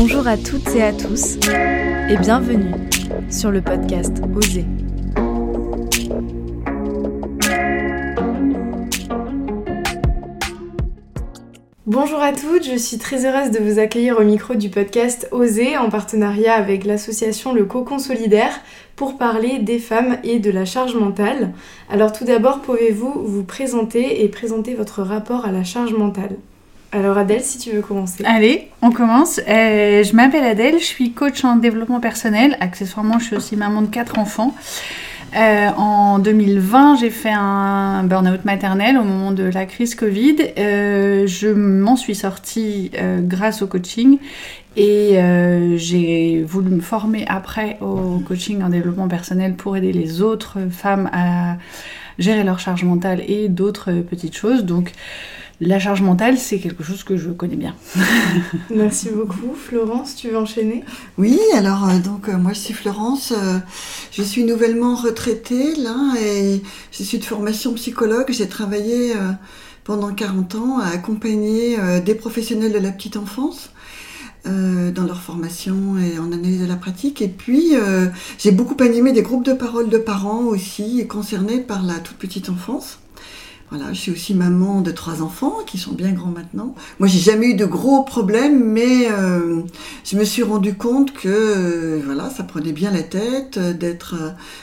Bonjour à toutes et à tous et bienvenue sur le podcast Oser. Bonjour à toutes, je suis très heureuse de vous accueillir au micro du podcast Oser en partenariat avec l'association Le Cocon Solidaire pour parler des femmes et de la charge mentale. Alors tout d'abord, pouvez-vous vous présenter et présenter votre rapport à la charge mentale? Alors Adèle, si tu veux commencer. Allez, on commence. Euh, je m'appelle Adèle, je suis coach en développement personnel. Accessoirement, je suis aussi maman de quatre enfants. Euh, en 2020, j'ai fait un burn-out maternel au moment de la crise Covid. Euh, je m'en suis sortie grâce au coaching et j'ai voulu me former après au coaching en développement personnel pour aider les autres femmes à gérer leur charge mentale et d'autres petites choses. Donc, la charge mentale, c'est quelque chose que je connais bien. Merci beaucoup. Florence, tu veux enchaîner? Oui, alors euh, donc euh, moi je suis Florence, euh, je suis nouvellement retraitée là et je suis de formation psychologue. J'ai travaillé pendant 40 ans à accompagner des professionnels de la petite enfance. dans leur formation et en analyse de la pratique. Et puis, j'ai beaucoup animé des groupes de parole de parents aussi concernés par la toute petite enfance. Voilà, je suis aussi maman de trois enfants qui sont bien grands maintenant. Moi, j'ai jamais eu de gros problèmes, mais euh, je me suis rendu compte que euh, voilà, ça prenait bien la tête euh, d'être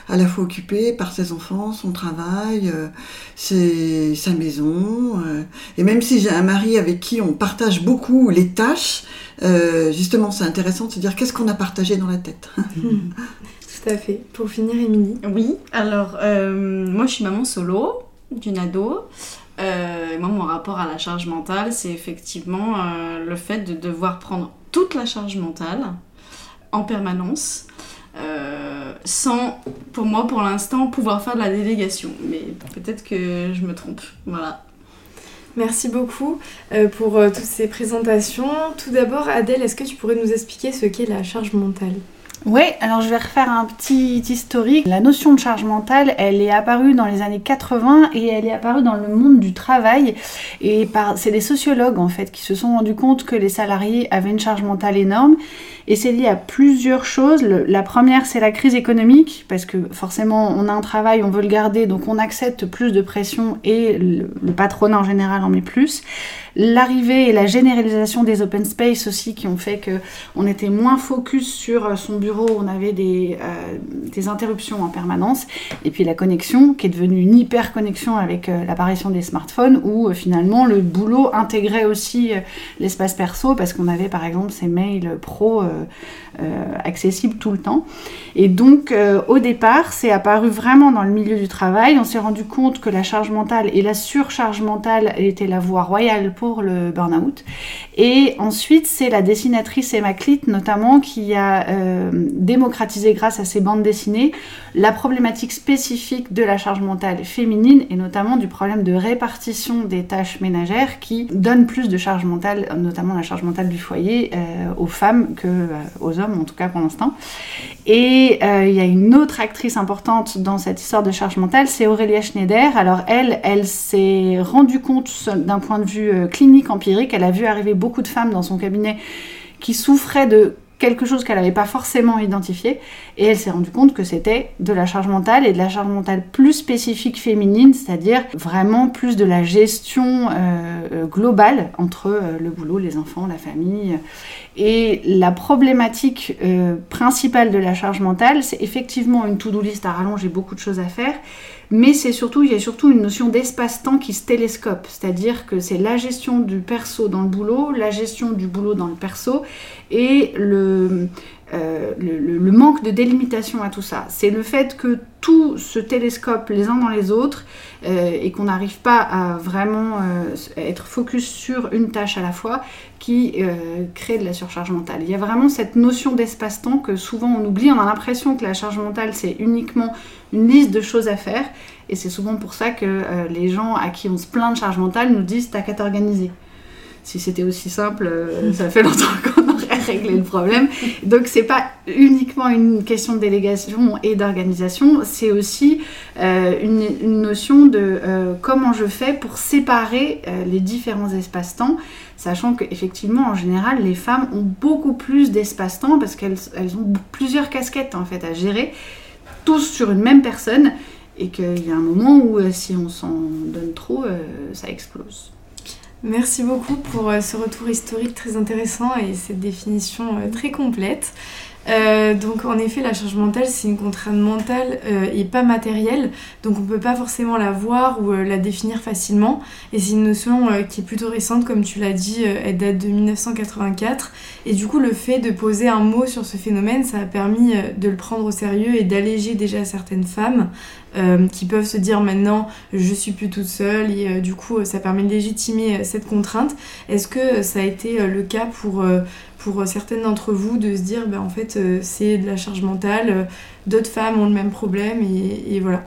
à la fois occupé par ses enfants, son travail, ses, sa maison. et même si j'ai un mari avec qui on partage beaucoup les tâches, justement, c'est intéressant de se dire qu'est-ce qu'on a partagé dans la tête. Tout à fait. Pour finir, Émilie. Oui, alors moi je suis maman solo d'une ado. Euh, moi, mon rapport à la charge mentale, c'est effectivement euh, le fait de devoir prendre toute la charge mentale en permanence, euh, sans, pour moi, pour l'instant, pouvoir faire de la délégation. Mais peut-être que je me trompe. Voilà. Merci beaucoup pour toutes ces présentations. Tout d'abord, Adèle, est-ce que tu pourrais nous expliquer ce qu'est la charge mentale? Oui, alors je vais refaire un petit historique. La notion de charge mentale, elle est apparue dans les années 80 et elle est apparue dans le monde du travail. Et c'est des sociologues en fait qui se sont rendus compte que les salariés avaient une charge mentale énorme. Et c'est lié à plusieurs choses. la première, c'est la crise économique, parce que forcément, on a un travail, on veut le garder, donc on accepte plus de pression et le, le patronat en général en met plus l'arrivée et la généralisation des open space aussi qui ont fait que on était moins focus sur euh, son bureau, on avait des, euh, des interruptions en permanence, et puis la connexion qui est devenue une hyper connexion avec euh, l'apparition des smartphones où finalement le boulot intégrait aussi l'espace perso parce qu'on avait par exemple ces mails pro accessibles tout le temps. Et donc au départ, c'est apparu vraiment dans le milieu du travail, on s'est rendu compte que la charge mentale et la surcharge mentale étaient la voie royale pour le burn-out. Et ensuite, c'est la dessinatrice Emma Clit, notamment, qui a euh, démocratisé, grâce à ses bandes dessinées, la problématique spécifique de la charge mentale féminine, et notamment du problème de répartition des tâches ménagères qui donne plus de charge mentale, notamment la charge mentale du foyer, euh, aux femmes que euh, aux hommes, en tout cas pour l'instant. Et il y a une autre actrice importante dans cette histoire de charge mentale, c'est Aurélia Schneider. Alors elle, elle s'est rendue compte d'un point de vue clinique empirique, elle a vu arriver beaucoup de femmes dans son cabinet qui souffraient de quelque chose qu'elle n'avait pas forcément identifié et elle s'est rendue compte que c'était de la charge mentale et de la charge mentale plus spécifique féminine, c'est-à-dire vraiment plus de la gestion euh, euh, globale entre euh, le boulot, les enfants, la famille. Et la problématique principale de la charge mentale, c'est effectivement une to-do list à rallonger beaucoup de choses à faire, mais c'est surtout, il y a surtout une notion d'espace-temps qui se télescope, c'est-à-dire que c'est la gestion du perso dans le boulot, la gestion du boulot dans le perso, et le, euh, le, manque de délimitation à tout ça. C'est le fait que tout se télescope les uns dans les autres euh, et qu'on n'arrive pas à vraiment euh, être focus sur une tâche à la fois qui crée de la surcharge mentale. Il y a vraiment cette notion d'espace-temps que souvent on oublie. On a l'impression que la charge mentale c'est uniquement une liste de choses à faire et c'est souvent pour ça que les gens à qui on se plaint de charge mentale nous disent t'as qu'à t'organiser. Si c'était aussi simple, ça fait longtemps qu'on régler le problème. Donc c'est pas uniquement une question de délégation et d'organisation, c'est aussi euh, une, notion de euh, comment je fais pour séparer euh, les différents espaces-temps, sachant qu'effectivement en général les femmes ont beaucoup plus d'espace-temps parce qu'elles elles ont plusieurs casquettes en fait à gérer, tous sur une même personne et qu'il y a un moment où si on s'en donne trop, ça explose. Merci beaucoup pour ce retour historique très intéressant et cette définition très complète. Euh, donc en effet, la charge mentale, c'est une contrainte mentale euh, et pas matérielle, donc on peut pas forcément la voir ou euh, la définir facilement. Et c'est une notion qui est plutôt récente, comme tu l'as dit, elle date de 1984. Et du coup, le fait de poser un mot sur ce phénomène, ça a permis de le prendre au sérieux et d'alléger déjà certaines femmes qui peuvent se dire maintenant je suis plus toute seule et du coup ça permet de légitimer cette contrainte. Est-ce que ça a été le cas pour pour euh, certaines d'entre vous de se dire ben, en fait euh, c'est de la charge mentale, euh, d'autres femmes ont le même problème et, voilà.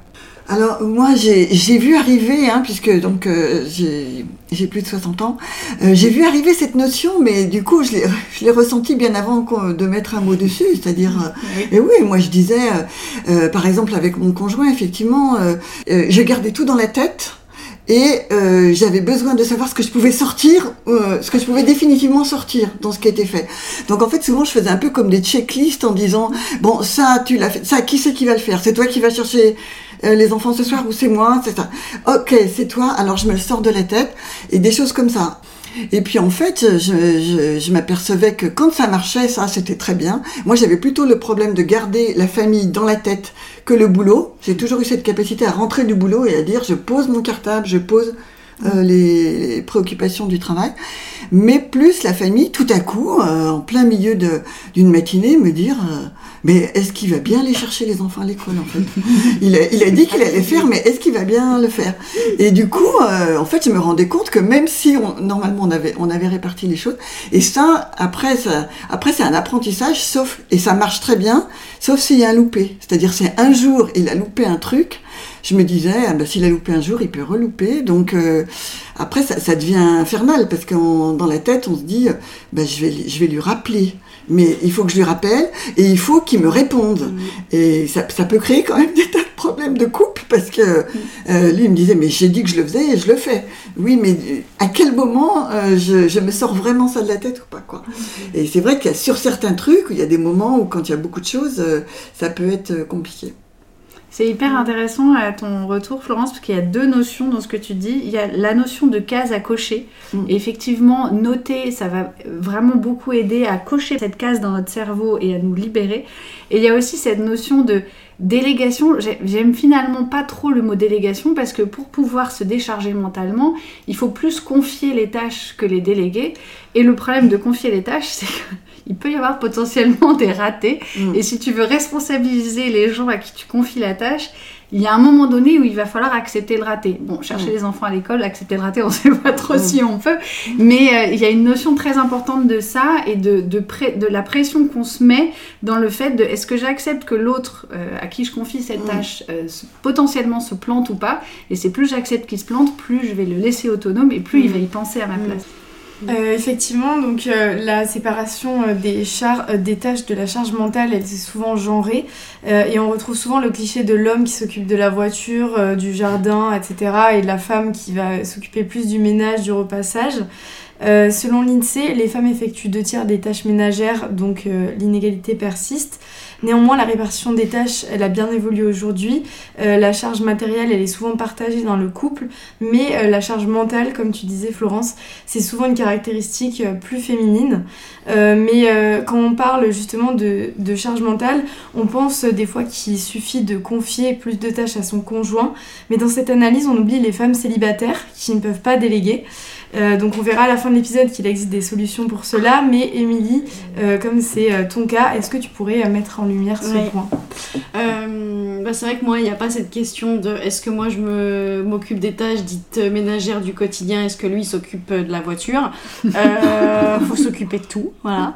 Alors moi j'ai vu arriver, hein, puisque donc j'ai plus de 60 ans, j'ai vu arriver cette notion, mais du coup je l'ai ressenti bien avant de mettre un mot dessus, c'est-à-dire, et oui, moi je disais, par exemple avec mon conjoint, effectivement, je gardais tout dans la tête, et euh, j'avais besoin de savoir ce que je pouvais sortir, euh, ce que je pouvais définitivement sortir dans ce qui était fait. Donc en fait souvent je faisais un peu comme des checklists en disant bon ça tu l'as fait, ça qui c'est qui va le faire? C'est toi qui vas chercher euh, les enfants ce soir ou c'est moi? C'est ça. Ok c'est toi. Alors je me le sors de la tête et des choses comme ça. Et puis en fait, je, m'apercevais que quand ça marchait, ça c'était très bien. Moi j'avais plutôt le problème de garder la famille dans la tête que le boulot. J'ai toujours eu cette capacité à rentrer du boulot et à dire je pose mon cartable, je pose euh, les, préoccupations du travail, mais plus la famille, tout à coup, euh, en plein milieu d'une matinée, me dire euh, mais est-ce qu'il va bien aller chercher les enfants à l'école en fait? Il a, il a dit qu'il allait faire, mais est-ce qu'il va bien le faire? Et du coup, en fait, je me rendais compte que même si on, normalement on avait, on avait réparti les choses, et ça, après, après c'est un apprentissage, sauf et ça marche très bien, sauf s'il y a un loupé. C'est-à-dire c'est un jour il a loupé un truc je me disais, ah ben, s'il a loupé un jour, il peut relouper. Donc euh, après, ça, devient infernal parce que dans la tête, on se dit, ben, je, vais, je vais lui rappeler. Mais il faut que je lui rappelle et il faut qu'il me réponde. Mm. Et ça, peut créer quand même des tas de problèmes de couple parce que mm. euh, lui, il me disait, mais j'ai dit que je le faisais et je le fais. Oui, mais à quel moment euh, je, me sors vraiment ça de la tête ou pas quoi? Mm. Et c'est vrai qu'il y a sur certains trucs, il y a des moments où quand il y a beaucoup de choses, ça peut être compliqué. C'est hyper intéressant à ton retour, Florence, parce qu'il y a deux notions dans ce que tu dis. Il y a la notion de case à cocher. Mm. effectivement, noter, ça va vraiment beaucoup aider à cocher cette case dans notre cerveau et à nous libérer. Et il y a aussi cette notion de délégation. J'aime finalement pas trop le mot délégation parce que pour pouvoir se décharger mentalement, il faut plus confier les tâches que les déléguer. Et le problème de confier les tâches, c'est que il peut y avoir potentiellement des ratés. Mm. Et si tu veux responsabiliser les gens à qui tu confies la tâche, il y a un moment donné où il va falloir accepter le raté. Bon, chercher mm. les enfants à l'école, accepter le raté, on ne sait pas trop mm. si on peut. Mais euh, il y a une notion très importante de ça et de, de, de la pression qu'on se met dans le fait de est-ce que j'accepte que l'autre euh, à qui je confie cette tâche euh, potentiellement se plante ou pas? Et c'est plus j'accepte qu'il se plante, plus je vais le laisser autonome et plus il va y penser à ma place. Euh, effectivement, donc euh, la séparation euh, des, tâches de la charge mentale, elle est souvent genrée. et on retrouve souvent le cliché de l'homme qui s'occupe de la voiture, du jardin, etc. et de la femme qui va s'occuper plus du ménage, du repassage. Selon l'INSEE, les femmes effectuent deux tiers des tâches ménagères, donc l'inégalité persiste. Néanmoins, la répartition des tâches, elle a bien évolué aujourd'hui. Euh, la charge matérielle, elle est souvent partagée dans le couple, mais euh, la charge mentale, comme tu disais Florence, c'est souvent une caractéristique euh, plus féminine. mais quand on parle justement de, de, charge mentale, on pense des fois qu'il suffit de confier plus de tâches à son conjoint, mais dans cette analyse, on oublie les femmes célibataires qui ne peuvent pas déléguer. Euh, donc on verra à la fin de l'épisode qu'il existe des solutions pour cela. Mais Émilie, euh, comme c'est euh, ton cas, est-ce que tu pourrais mettre en lumière ce point? Bah, C'est vrai que moi, il n'y a pas cette question de est-ce que moi je me, m'occupe des tâches dites ménagères du quotidien, est-ce que lui s'occupe de la voiture? Faut s'occuper de tout, voilà.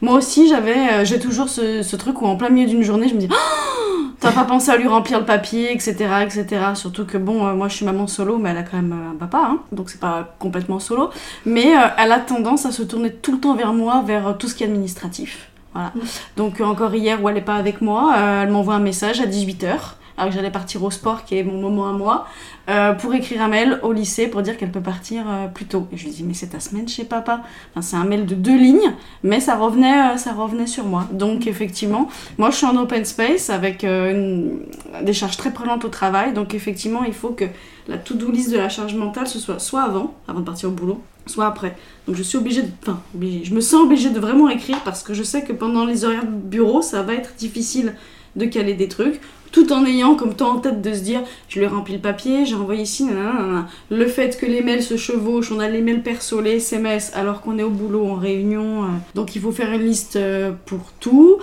moi aussi, j'avais, j'ai toujours ce, ce, truc où en plein milieu d'une journée, je me dis... Oh T'as pas pensé à lui remplir le papier, etc., etc. Surtout que bon, euh, moi je suis maman solo, mais elle a quand même euh, un papa, hein, donc c'est pas complètement solo. Mais euh, elle a tendance à se tourner tout le temps vers moi, vers tout ce qui est administratif. Voilà. Donc encore hier où elle est pas avec moi, elle m'envoie un message à 18h, alors que j'allais partir au sport, qui est mon moment à moi, euh, pour écrire un mail au lycée pour dire qu'elle peut partir euh, plus tôt. Et je lui dis mais c'est ta semaine chez papa. Enfin, c'est un mail de deux lignes, mais ça revenait, euh, ça revenait sur moi. Donc effectivement, moi je suis en open space avec des charges très prenantes au travail, donc effectivement il faut que la to-do list de la charge mentale ce soit soit avant, avant de partir au boulot, soit après. Donc je suis obligée de, enfin obligée, je me sens obligée de vraiment écrire parce que je sais que pendant les horaires de bureau ça va être difficile de caler des trucs tout en ayant comme temps en tête de se dire je lui ai rempli le papier, j'ai envoyé ici, nanana, le fait que les mails se chevauchent, on a les mails perso, les SMS alors qu'on est au boulot en réunion, euh, donc il faut faire une liste euh, pour tout.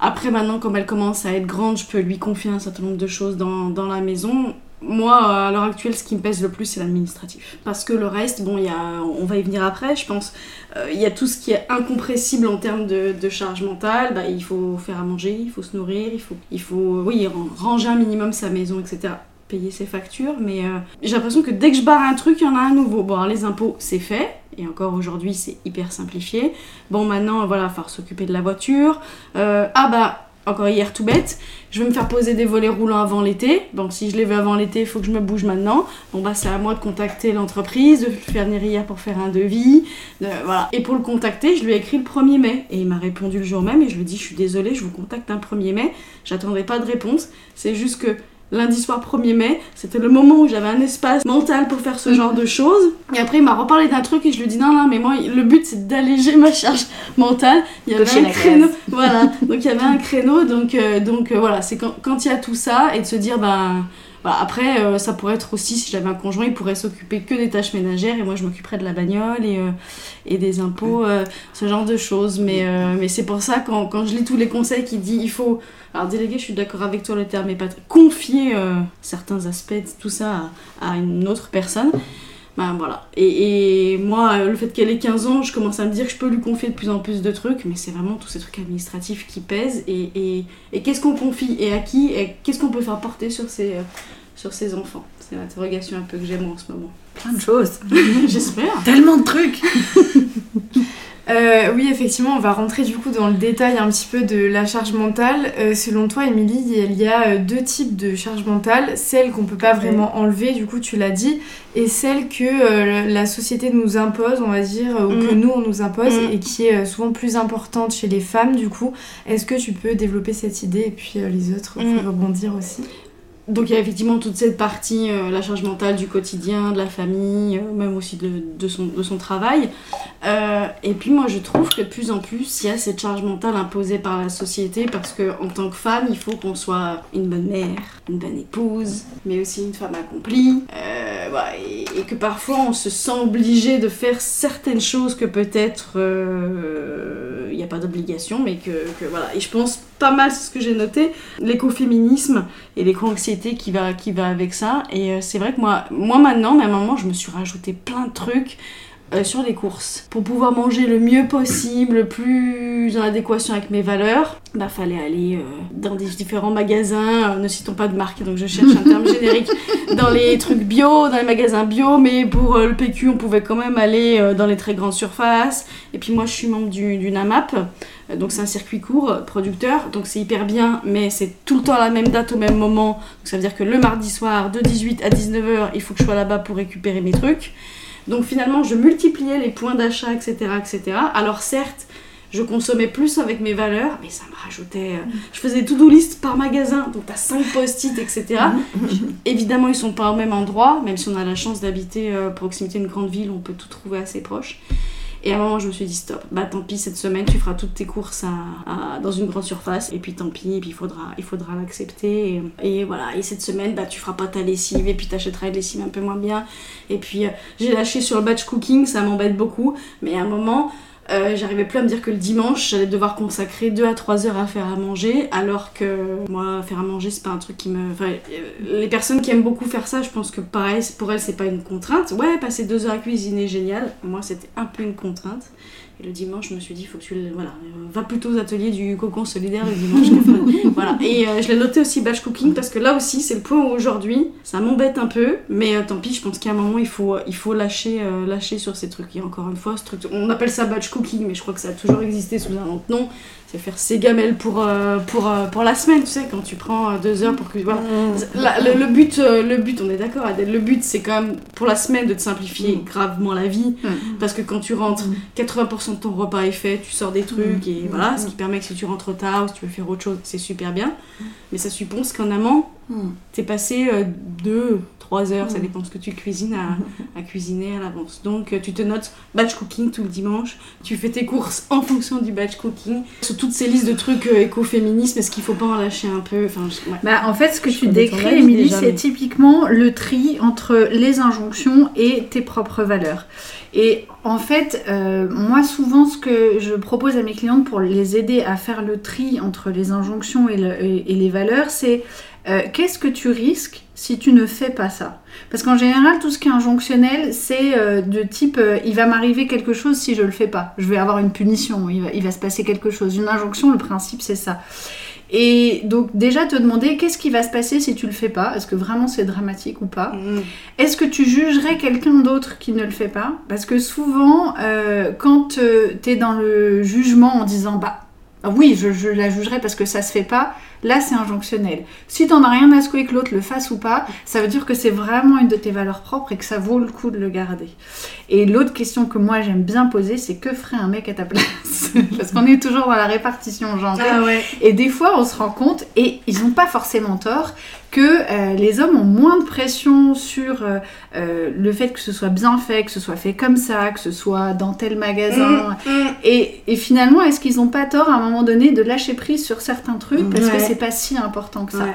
Après maintenant comme elle commence à être grande, je peux lui confier un certain nombre de choses dans la maison. Moi, à l'heure actuelle, ce qui me pèse le plus, c'est l'administratif. Parce que le reste, bon, y a, on va y venir après, je pense. Euh, Il y a tout ce qui est incompressible en termes de, charge mentale. Bah, il faut faire à manger, il faut se nourrir, il faut, il faut oui, ran- ranger un minimum sa maison, etc. Payer ses factures. Mais euh, j'ai l'impression que dès que je barre un truc, il y en a un nouveau. Bon, alors, les impôts, c'est fait. Et encore aujourd'hui, c'est hyper simplifié. Bon, maintenant, voilà, il va s'occuper de la voiture. Euh, ah bah, encore hier, tout bête. Je vais me faire poser des volets roulants avant l'été. Donc si je les veux avant l'été, il faut que je me bouge maintenant. Bon bah c'est à moi de contacter l'entreprise, de faire venir hier pour faire un devis. de- voilà. Et pour le contacter, je lui ai écrit le 1er mai. Et il m'a répondu le jour même et je lui ai dit je suis désolée, je vous contacte un 1er mai. J'attendrai pas de réponse. C'est juste que lundi soir 1er mai, c'était le moment où j'avais un espace mental pour faire ce genre de choses. Et après il m'a reparlé d'un truc et je lui ai dit non non mais moi le but c'est d'alléger ma charge mentale. Il y avait un créneau. Voilà, donc il y avait un créneau, donc, euh, donc euh, voilà, c'est quand quand il y a tout ça et de se dire, ben voilà, après euh, ça pourrait être aussi, si j'avais un conjoint, il pourrait s'occuper que des tâches ménagères et moi je m'occuperais de la bagnole et, euh, et des impôts, euh, ce genre de choses. Mais, mais c'est pour ça, quand, quand je lis tous les conseils qui disent, il faut, alors déléguer, je suis d'accord avec toi, le terme est pas confier certains aspects, de tout ça à, à une autre personne. Ben voilà. Et, et moi, euh, le fait qu'elle ait 15 ans, je commence à me dire que je peux lui confier de plus en plus de trucs, mais c'est vraiment tous ces trucs administratifs qui pèsent. Et, et, et qu'est-ce qu'on confie et à qui Et qu'est-ce qu'on peut faire porter sur ses, euh, sur ses enfants? C'est l'interrogation un peu que j'ai moi en ce moment. Plein de choses. J'espère. Tellement de trucs. Euh, oui, effectivement, on va rentrer du coup dans le détail un petit peu de la charge mentale. Euh, selon toi, Émilie, il y a euh, deux types de charge mentale. Celle qu'on peut pas vraiment enlever, du coup, tu l'as dit, et celle que euh, la société nous impose, on va dire, ou que Mhm. nous, on nous impose, Mhm. et qui est souvent plus importante chez les femmes, du coup. Est-ce que tu peux développer cette idée, et puis les autres, faut rebondir aussi? Donc il y a effectivement toute cette partie, euh, la charge mentale du quotidien, de la famille, euh, même aussi de, son, de son travail. Euh, et puis moi je trouve que de plus en plus il y a cette charge mentale imposée par la société parce que en tant que femme il faut qu'on soit une bonne mère, une bonne épouse, mais aussi une femme accomplie. Et, que parfois on se sent obligé de faire certaines choses que peut-être il n'y a pas d'obligation, mais que, voilà. Et je pense pas mal, ce que j'ai noté, l'écoféminisme et l'éco-anxiété qui va, qui va avec ça. Et euh, c'est vrai que moi, moi maintenant, mais à un moment, je me suis rajouté plein de trucs euh, sur les courses. Pour pouvoir manger le mieux possible, le plus en adéquation avec mes valeurs, bah fallait aller euh, dans des différents magasins, euh, ne citons pas de marque, donc je cherche un terme générique, dans les trucs bio, dans les magasins bio, mais pour le PQ, on pouvait quand même aller dans les très grandes surfaces. Et puis moi, je suis membre du, du NAMAP, donc c'est un circuit court producteur, donc c'est hyper bien, mais c'est tout le temps à la même date au même moment. Donc ça veut dire que le mardi soir, de 18 à 19h, il faut que je sois là-bas pour récupérer mes trucs. Donc finalement, je multipliais les points d'achat, etc., etc. Alors certes, je consommais plus avec mes valeurs, mais ça me rajoutait... euh, Je faisais to-do list par magasin, donc t'as 5 post-it, etc. Évidemment, ils sont pas au même endroit, même si on a la chance d'habiter euh, à proximité d'une grande ville, on peut tout trouver assez proche. Et à un moment, je me suis dit stop, bah tant pis, cette semaine, tu feras toutes tes courses dans une grande surface, et puis tant pis, et puis il faudra, il faudra l'accepter. Et, et voilà, et cette semaine, bah tu feras pas ta lessive, et puis t'achèteras une lessive un peu moins bien. Et puis euh, j'ai lâché sur le batch cooking, ça m'embête beaucoup, mais à un moment, euh, j'arrivais plus à me dire que le dimanche, j'allais devoir consacrer 2 à 3 heures à faire à manger, alors que moi, faire à manger, c'est pas un truc qui me. Enfin, euh, les personnes qui aiment beaucoup faire ça, je pense que pareil, pour elles, c'est pas une contrainte. Ouais, passer 2 heures à cuisiner, génial. Moi, c'était un peu une contrainte. Le dimanche, je me suis dit, faut que tu voilà, euh, va plutôt aux ateliers du cocon solidaire le dimanche. voilà. Et euh, je l'ai noté aussi batch cooking parce que là aussi, c'est le point où aujourd'hui, ça m'embête un peu, mais tant pis, je pense qu'à un moment, il faut, lâcher, lâcher sur ces trucs. Et encore une fois, on appelle ça batch cooking, mais je crois que ça a toujours existé sous un autre nom c'est faire ses gamelles pour, euh, pour, euh, pour la semaine, tu sais, quand tu prends euh, deux heures pour que... Voilà. Mm. le, but, le but, on est d'accord, le but c'est quand même pour la semaine de te simplifier mm. gravement la vie, mm. parce que quand tu rentres, 80% de ton repas est fait, tu sors des trucs, et voilà, ce qui permet que si tu rentres tard ou si tu veux faire autre chose, c'est super bien. Mais ça suppose qu'en amont, t'es passé deux, 3 heures, ça mm. dépend de ce que tu cuisines à, cuisiner à l'avance. Donc euh, tu te notes batch cooking tout le dimanche, tu fais tes courses en fonction du batch cooking. Sur toutes ces listes de trucs euh, écoféministes, est-ce qu'il faut pas en lâcher un peu enfin, bah, En fait, ce que tu décris, Émilie, c'est typiquement le tri entre les injonctions et tes propres valeurs. Et en fait, euh, moi souvent, ce que je propose à mes clientes pour les aider à faire le tri entre les injonctions et, et les valeurs, c'est euh, qu'est-ce que tu risques si tu ne fais pas ça? Parce qu'en général, tout ce qui est injonctionnel, c'est euh, de type euh, il va m'arriver quelque chose si je le fais pas. Je vais avoir une punition, il va, il va se passer quelque chose. Une injonction, le principe, c'est ça. Et donc déjà te demander qu'est-ce qui va se passer si tu le fais pas? Est-ce que vraiment c'est dramatique ou pas? Mm. Est-ce que tu jugerais quelqu'un d'autre qui ne le fait pas? Parce que souvent, quand tu es dans le jugement en disant bah oui, je, je la jugerai parce que ça se fait pas, Là, c'est injonctionnel. Si t'en as rien à secouer que l'autre le fasse ou pas, ça veut dire que c'est vraiment une de tes valeurs propres et que ça vaut le coup de le garder. Et l'autre question que moi j'aime bien poser, c'est que ferait un mec à ta place? Parce qu'on est toujours dans la répartition genrée. Ah et des fois, on se rend compte, et ils n'ont pas forcément tort, que euh, les hommes ont moins de pression sur euh, euh, le fait que ce soit bien fait, que ce soit fait comme ça, que ce soit dans tel magasin. Mmh, mmh. Et, et, finalement, est-ce qu'ils n'ont pas tort à un moment donné de lâcher prise sur certains trucs parce que c'est pas si important que ça.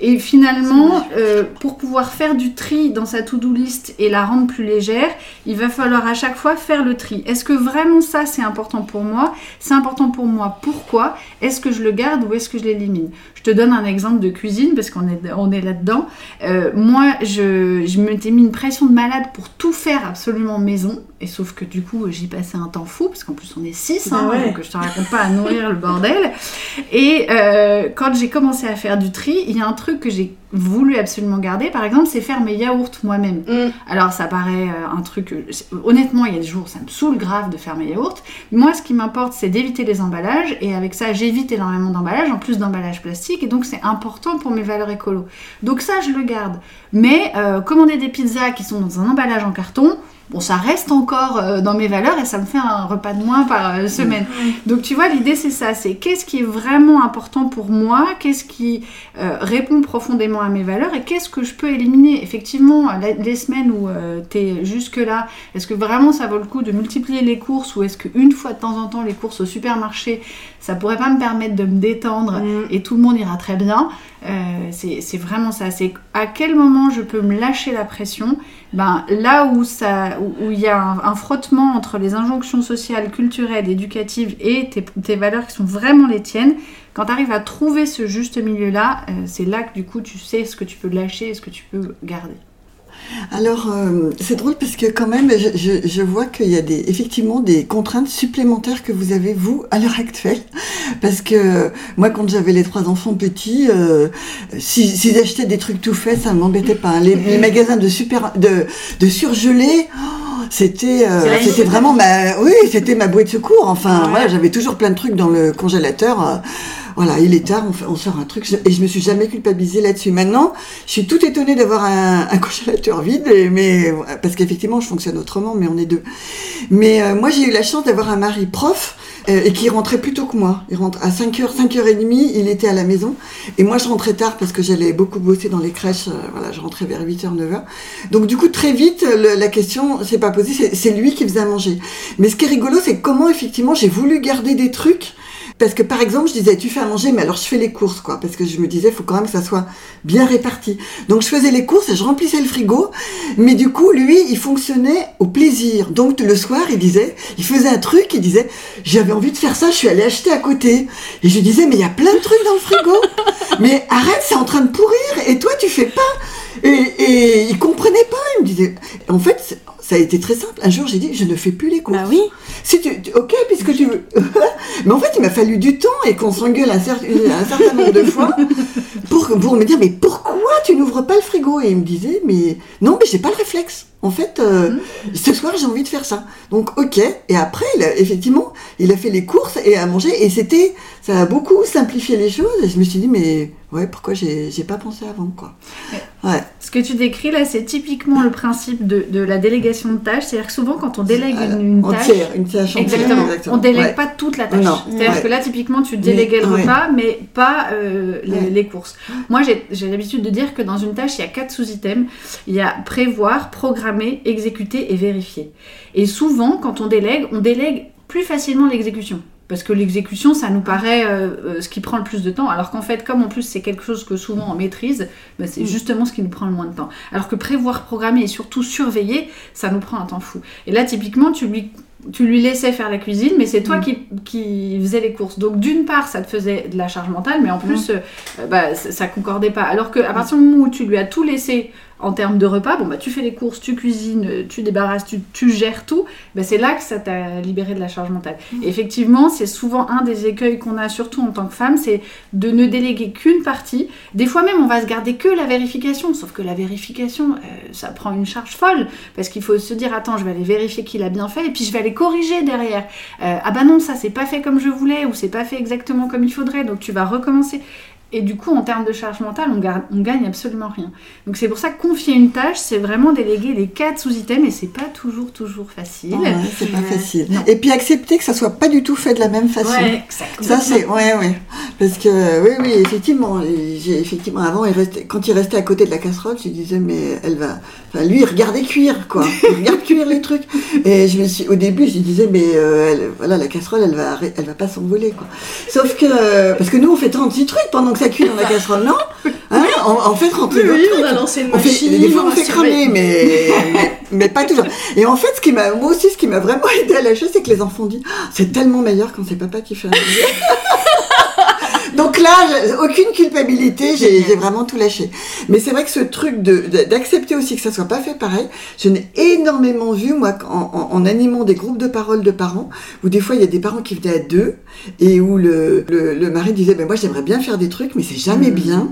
Et finalement, euh, pour pouvoir faire du tri dans sa to-do list et la rendre plus légère, il va falloir à chaque fois faire le tri. Est-ce que vraiment ça c'est important pour moi? C'est important pour moi. Pourquoi? Est-ce que je le garde ou est-ce que je l'élimine? Je te donne un exemple de cuisine parce qu'on est, on est là-dedans. Euh, moi, je, je m'étais mis une pression de malade pour tout faire absolument maison. Et sauf que du coup, j'y passais un temps fou, parce qu'en plus on est six, hein, bah donc je te raconte pas à nourrir le bordel. Et euh, quand j'ai commencé à faire du tri, il y a un truc que j'ai voulu absolument garder, par exemple, c'est faire mes yaourts moi-même. Mm. Alors ça paraît euh, un truc, honnêtement, il y a des jours, ça me saoule grave de faire mes yaourts. Moi, ce qui m'importe, c'est d'éviter les emballages, et avec ça, j'évite énormément d'emballages, en plus d'emballages plastiques, et donc c'est important pour mes valeurs écolo. Donc ça, je le garde. Mais commander des pizzas qui sont dans un emballage en carton, bon, ça reste encore euh, dans mes valeurs et ça me fait un repas de moins par euh, semaine. Donc tu vois, l'idée c'est ça, c'est qu'est-ce qui est vraiment important pour moi, qu'est-ce qui euh, répond profondément à mes valeurs et qu'est-ce que je peux éliminer? Effectivement, les semaines où tu es jusque-là, est-ce que vraiment ça vaut le coup de multiplier les courses ou est-ce qu'une fois de temps en temps les courses au supermarché, ça pourrait pas me permettre de me détendre mm. et tout le monde ira très bien? C'est vraiment ça, c'est à quel moment je peux me lâcher la pression? Ben, là où il où, y a un, frottement entre les injonctions sociales, culturelles, éducatives et tes, valeurs qui sont vraiment les tiennes, quand tu arrives à trouver ce juste milieu-là, euh, c'est là que du coup tu sais ce que tu peux lâcher et ce que tu peux garder. Alors, euh, c'est drôle parce que quand même, je, vois qu'il y a des, effectivement des contraintes supplémentaires que vous avez, vous, à l'heure actuelle. Parce que moi, quand j'avais les trois enfants petits, euh, si, achetaient des trucs tout faits, ça ne m'embêtait pas. Les, magasins de, super, de, de surgelés... Oh, c'était euh, c'était vraiment ma oui c'était ma bouée de secours enfin voilà j'avais toujours plein de trucs dans le congélateur voilà, il est tard, on, sort un truc, et je me suis jamais culpabilisée là-dessus. Maintenant, je suis tout étonnée d'avoir un, congélateur vide, mais parce qu'effectivement, je fonctionne autrement, mais on est deux. Mais euh, moi, j'ai eu la chance d'avoir un mari prof euh, et qui rentrait plus tôt que moi. Il rentre à 5h, 5h30, il était à la maison. Et moi, je rentrais tard parce que j'allais beaucoup bosser dans les crèches. Euh, voilà, je rentrais vers 8h, 9h. Donc, du coup, très vite, la question s'est pas posée. C'est lui qui faisait manger. Mais ce qui est rigolo, c'est comment, effectivement, j'ai voulu garder des trucs parce que par exemple, je disais, tu fais à manger, mais alors je fais les courses, quoi. Parce que je me disais, il faut quand même que ça soit bien réparti. Donc je faisais les courses et je remplissais le frigo. Mais du coup, lui, il fonctionnait au plaisir. Donc le soir, il disait, il faisait un truc, il disait, j'avais envie de faire ça, je suis allée acheter à côté. Et je disais, mais il y a plein de trucs dans le frigo. mais arrête, c'est en train de pourrir. Et toi, tu fais pas. Et, et il comprenait pas. Il me disait, en fait, ça a été très simple. Un jour, j'ai dit, je ne fais plus les courses. Bah oui. Si tu, tu- ok, puisque tu veux. mais en fait, il m'a fallu du temps et qu'on s'engueule un, cer- un certain nombre de fois pour, pour me dire, mais pourquoi tu n'ouvres pas le frigo? Et il me disait, mais non, mais j'ai pas le réflexe. En fait, euh, ce soir, j'ai envie de faire ça. Donc, ok. Et après, il a- effectivement, il a fait les courses et a mangé. Et c'était, ça a beaucoup simplifié les choses. Et je me suis dit, mais ouais, pourquoi j'ai pas pensé avant, quoi. Ouais. Ce que tu décris là, c'est typiquement le principe de, de la délégation de tâches. C'est-à-dire que souvent, quand on délègue la- une, tâche, entière, une tâche entière, Exactement. On délègue Ouais. pas toute la tâche. C'est-à-dire Ouais. que là, typiquement, tu déléguais le repas, mais pas euh, les, les courses. Moi, j'ai l'habitude de dire que dans une tâche, il y a quatre sous-items. Il y a prévoir, programmer, exécuter et vérifier. Et souvent, quand on délègue, on délègue plus facilement l'exécution. Parce que l'exécution, ça nous paraît euh, euh, ce qui prend le plus de temps. Alors qu'en fait, comme en plus c'est quelque chose que souvent on maîtrise, bah, c'est Mm. justement ce qui nous prend le moins de temps. Alors que prévoir, programmer et surtout surveiller, ça nous prend un temps fou. Et là, typiquement, tu lui, tu lui laissais faire la cuisine, mais c'est toi Mm. qui, qui faisais les courses. Donc d'une part, ça te faisait de la charge mentale, mais en plus, euh, bah, ça, ça concordait pas. Alors qu'à partir du moment où tu lui as tout laissé en termes de repas, bon bah tu fais les courses, tu cuisines, tu débarrasses, tu, tu gères tout, bah, c'est là que ça t'a libéré de la charge mentale. Et effectivement, c'est souvent un des écueils qu'on a, surtout en tant que femme, c'est de ne déléguer qu'une partie. Des fois même, on va se garder que la vérification, sauf que la vérification, euh, ça prend une charge folle, parce qu'il faut se dire, attends, je vais aller vérifier qu'il a bien fait, et puis je vais aller corriger derrière. Euh, ah bah non, ça c'est pas fait comme je voulais, ou c'est pas fait exactement comme il faudrait, donc tu vas recommencer. Et du coup, en termes de charge mentale, on, gar- on gagne absolument rien. Donc c'est pour ça que confier une tâche, c'est vraiment déléguer les quatre sous-items, et c'est pas toujours, toujours facile. Ouais, c'est pas Euh, facile. non. Et puis accepter que ça soit pas du tout fait de la même façon. Ouais, exactement. Ça c'est ouais ouais parce que oui oui effectivement j'ai effectivement avant il restait quand il restait à côté de la casserole je disais mais elle va enfin lui il regardait cuire quoi il regarde cuire les trucs et je me suis au début je disais mais euh, elle- voilà la casserole elle va elle va pas s'envoler quoi sauf que parce que nous on fait 36 trucs pendant que ça cuit dans la casserole non hein on, on fait 36 Oui, autres on a lancé une On fait, machine. des fois, on a fait surveillé. cramer, mais, mais, mais pas toujours. Et en fait, ce qui m'a, moi aussi, ce qui m'a vraiment aidé à lâcher, c'est que les enfants disent, Ah, c'est tellement meilleur quand c'est papa qui fait manger. Donc là, aucune culpabilité, j'ai vraiment tout lâché. Mais c'est vrai que ce truc de- de- d'accepter aussi que ça soit pas fait pareil, je n'ai énormément vu, moi, en, en- en animant des groupes de parole de parents, où des fois, il y a des parents qui venaient à deux, et où le, le, le mari disait, ben moi, j'aimerais bien faire des trucs, mais c'est jamais bien.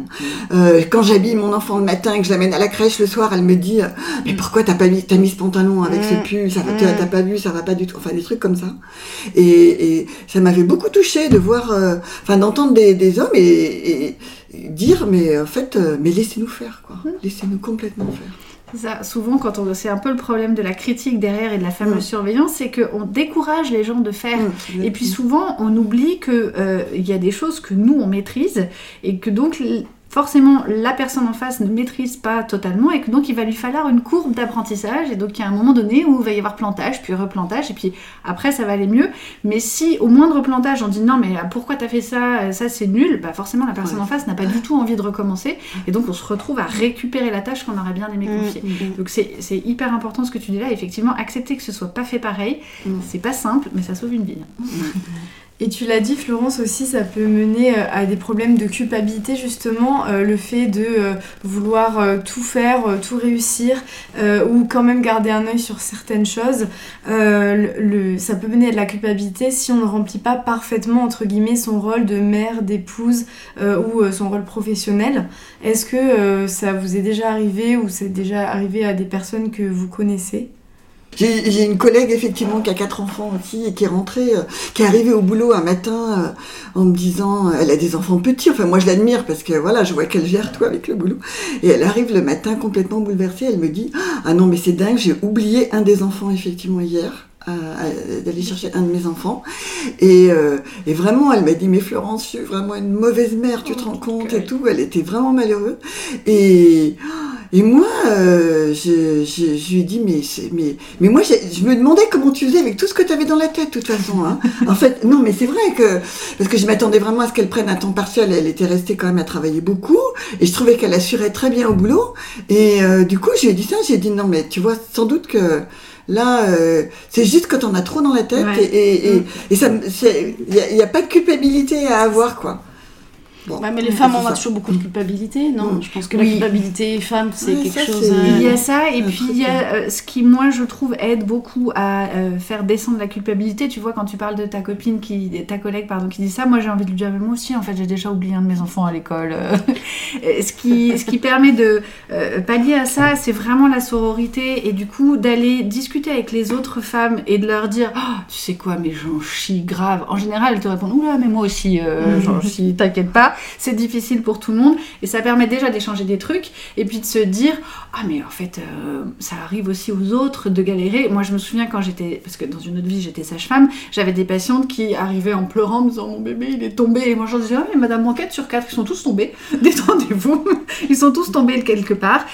Euh, quand j'habille mon enfant le matin et que je l'amène à la crèche le soir, elle me dit mais pourquoi t'as pas mis t'as mis ce pantalon avec ce Mm. pull ça va t'as pas vu ça va pas du tout enfin des trucs comme ça et, et ça m'avait beaucoup touché de voir euh, enfin d'entendre des, des hommes et, dire mais en fait euh, mais laissez-nous faire quoi laissez-nous complètement faire Ça, souvent, quand on, c'est un peu le problème de la critique derrière et de la fameuse Mm. surveillance, c'est qu'on décourage les gens de faire. Mm. Et puis souvent, on oublie que euh, il y a des choses que nous on maîtrise et que donc forcément la personne en face ne maîtrise pas totalement et que donc il va lui falloir une courbe d'apprentissage et donc il y a un moment donné où il va y avoir plantage puis replantage et puis après ça va aller mieux. Mais si au moindre plantage on dit non mais euh, pourquoi t'as fait ça, ça c'est nul, bah forcément la personne Ouais. en face n'a pas du tout envie de recommencer et donc on se retrouve à récupérer la tâche qu'on aurait bien aimé Mm. confier. Donc c'est hyper important ce que tu dis là, effectivement accepter que ce soit pas fait pareil, c'est pas simple mais ça sauve une vie. Et tu l'as dit, Florence, aussi, ça peut mener euh, à des problèmes de culpabilité, justement, euh, le fait de euh, vouloir tout faire, tout réussir, ou quand même garder un œil sur certaines choses. Ça peut mener à de la culpabilité si on ne remplit pas parfaitement, entre guillemets, son rôle de mère, d'épouse ou son rôle professionnel. Est-ce que ça vous est déjà arrivé ou c'est déjà arrivé à des personnes que vous connaissez? J'ai une collègue effectivement qui a quatre enfants aussi et qui est rentrée, euh, qui est arrivée au boulot un matin euh, en me disant, euh, elle a des enfants petits, enfin moi je l'admire parce que voilà, je vois qu'elle gère tout avec le boulot. Et elle arrive le matin complètement bouleversée, elle me dit, ah non mais c'est dingue, j'ai oublié un des enfants effectivement hier. d'aller chercher un de mes enfants. Et, euh, et vraiment elle m'a dit mais Florence je suis vraiment une mauvaise mère tu te rends compte et tout. Elle était vraiment malheureuse. Et et moi, euh, je, je, je lui ai dit, mais, mais, mais moi, j'ai- je me demandais comment tu faisais avec tout ce que tu avais dans la tête, de toute façon. Hein. En fait, non, mais c'est vrai que, parce que je m'attendais vraiment à ce qu'elle prenne un temps partiel, elle était restée quand même à travailler beaucoup, et je trouvais qu'elle assurait très bien au boulot. Et euh, du coup, je lui ai dit ça, j'ai dit, non, mais tu vois, sans doute que là, euh, c'est juste que t'en as trop dans la tête, Ouais. et, et, et, et ça, il n'y a, a pas de culpabilité à avoir, quoi. Bon. Ouais, mais les femmes, on a ça. toujours beaucoup de culpabilité, non Mm. Je pense que Oui. la culpabilité femme, c'est Oui, quelque ça, chose. euh, Il y a ça, et puis il y a euh, ce qui, moi, je trouve, aide beaucoup à euh, faire descendre la culpabilité. Tu vois, quand tu parles de ta copine, qui, ta collègue, pardon, qui dit ça, moi j'ai envie de lui dire, mais moi aussi, en fait, j'ai déjà oublié un de mes enfants à l'école. euh. Ce, qui, ce qui permet de euh, pallier à ça, c'est vraiment la sororité, et du coup, d'aller discuter avec les autres femmes et de leur dire, Oh, tu sais quoi, mais j'en chie grave. En général, elles te répondent, oula, mais moi aussi, euh, j'en chie, t'inquiète pas. C'est difficile pour tout le monde, et ça permet déjà d'échanger des trucs, et puis de se dire, ah mais en fait euh, ça arrive aussi aux autres de galérer. Moi je me souviens quand j'étais, parce que dans une autre vie j'étais sage-femme, j'avais des patientes qui arrivaient en pleurant en me disant mon bébé il est tombé et moi je disais ah mais madame Manquette sur quatre ils sont tous tombés, détendez-vous, ils sont tous tombés quelque part.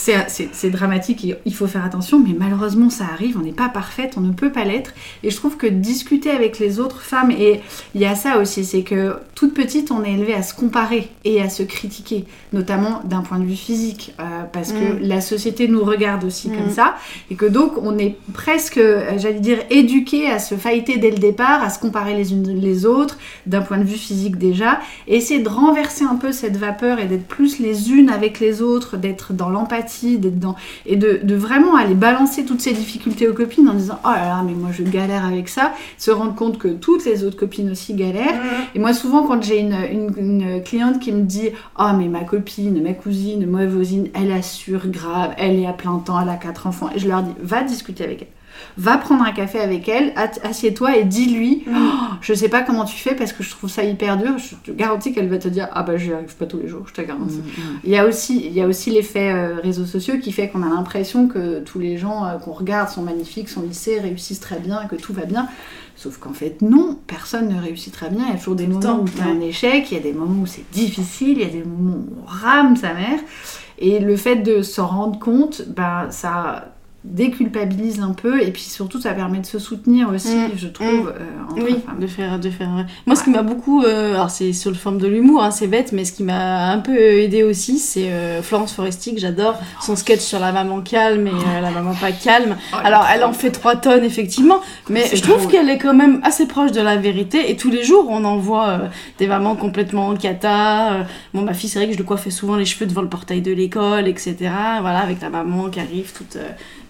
C'est, dramatique et il faut faire attention, mais malheureusement ça arrive, on n'est pas parfaite, on ne peut pas l'être. Et je trouve que discuter avec les autres femmes, et il y a ça aussi, c'est que toute petite on est élevé à se comparer et à se critiquer, notamment d'un point de vue physique, euh, parce que Mm. la société nous regarde aussi Mm. comme ça, et que donc on est presque, euh, j'allais dire, éduqué à se fighter dès le départ, à se comparer les unes les autres, d'un point de vue physique déjà, et essayer de renverser un peu cette vapeur et d'être plus les unes avec les autres, d'être dans l'empathie, d'être dans et de, de vraiment aller balancer toutes ces difficultés aux copines en disant oh là là mais moi je galère avec ça, se rendre compte que toutes les autres copines aussi galèrent. Et moi souvent quand j'ai une, une, une cliente qui me dit oh mais ma copine, ma cousine, ma voisine, elle assure grave, elle est à plein temps, elle a quatre enfants, et je leur dis va discuter avec elle. Va prendre un café avec elle, assieds-toi et dis-lui Oh, Je sais pas comment tu fais parce que je trouve ça hyper dur. Je te garantis qu'elle va te dire Ah bah j'y arrive pas tous les jours, je te garantis. Il y a aussi, il y a aussi l'effet euh, réseaux sociaux qui fait qu'on a l'impression que tous les gens euh, qu'on regarde sont magnifiques, sont lissés, réussissent très bien, que tout va bien. Sauf qu'en fait, non, personne ne réussit très bien. Il y a toujours des moments temps, où tu as ouais. un échec, il y a des moments où c'est difficile, il y a des moments où on rame sa mère. Et le fait de s'en rendre compte, ben, ça déculpabilise un peu et puis surtout ça permet de se soutenir aussi, Mm, je trouve, euh, entre Oui, femmes. de faire, de faire. Moi, ce qui m'a beaucoup, euh, alors c'est sur le forme de l'humour, hein, c'est bête, mais ce qui m'a un peu aidé aussi, c'est euh, Florence Foresti que j'adore, son sketch sur la maman calme et euh, la maman pas calme. Alors, elle en fait 3 tonnes effectivement, mais je trouve qu'elle est quand même assez proche de la vérité. Et tous les jours, on en voit euh, des mamans complètement en cata. euh, bon, ma fille, c'est vrai que je lui coiffais souvent les cheveux devant le portail de l'école, etc. Voilà, avec la maman qui arrive toute.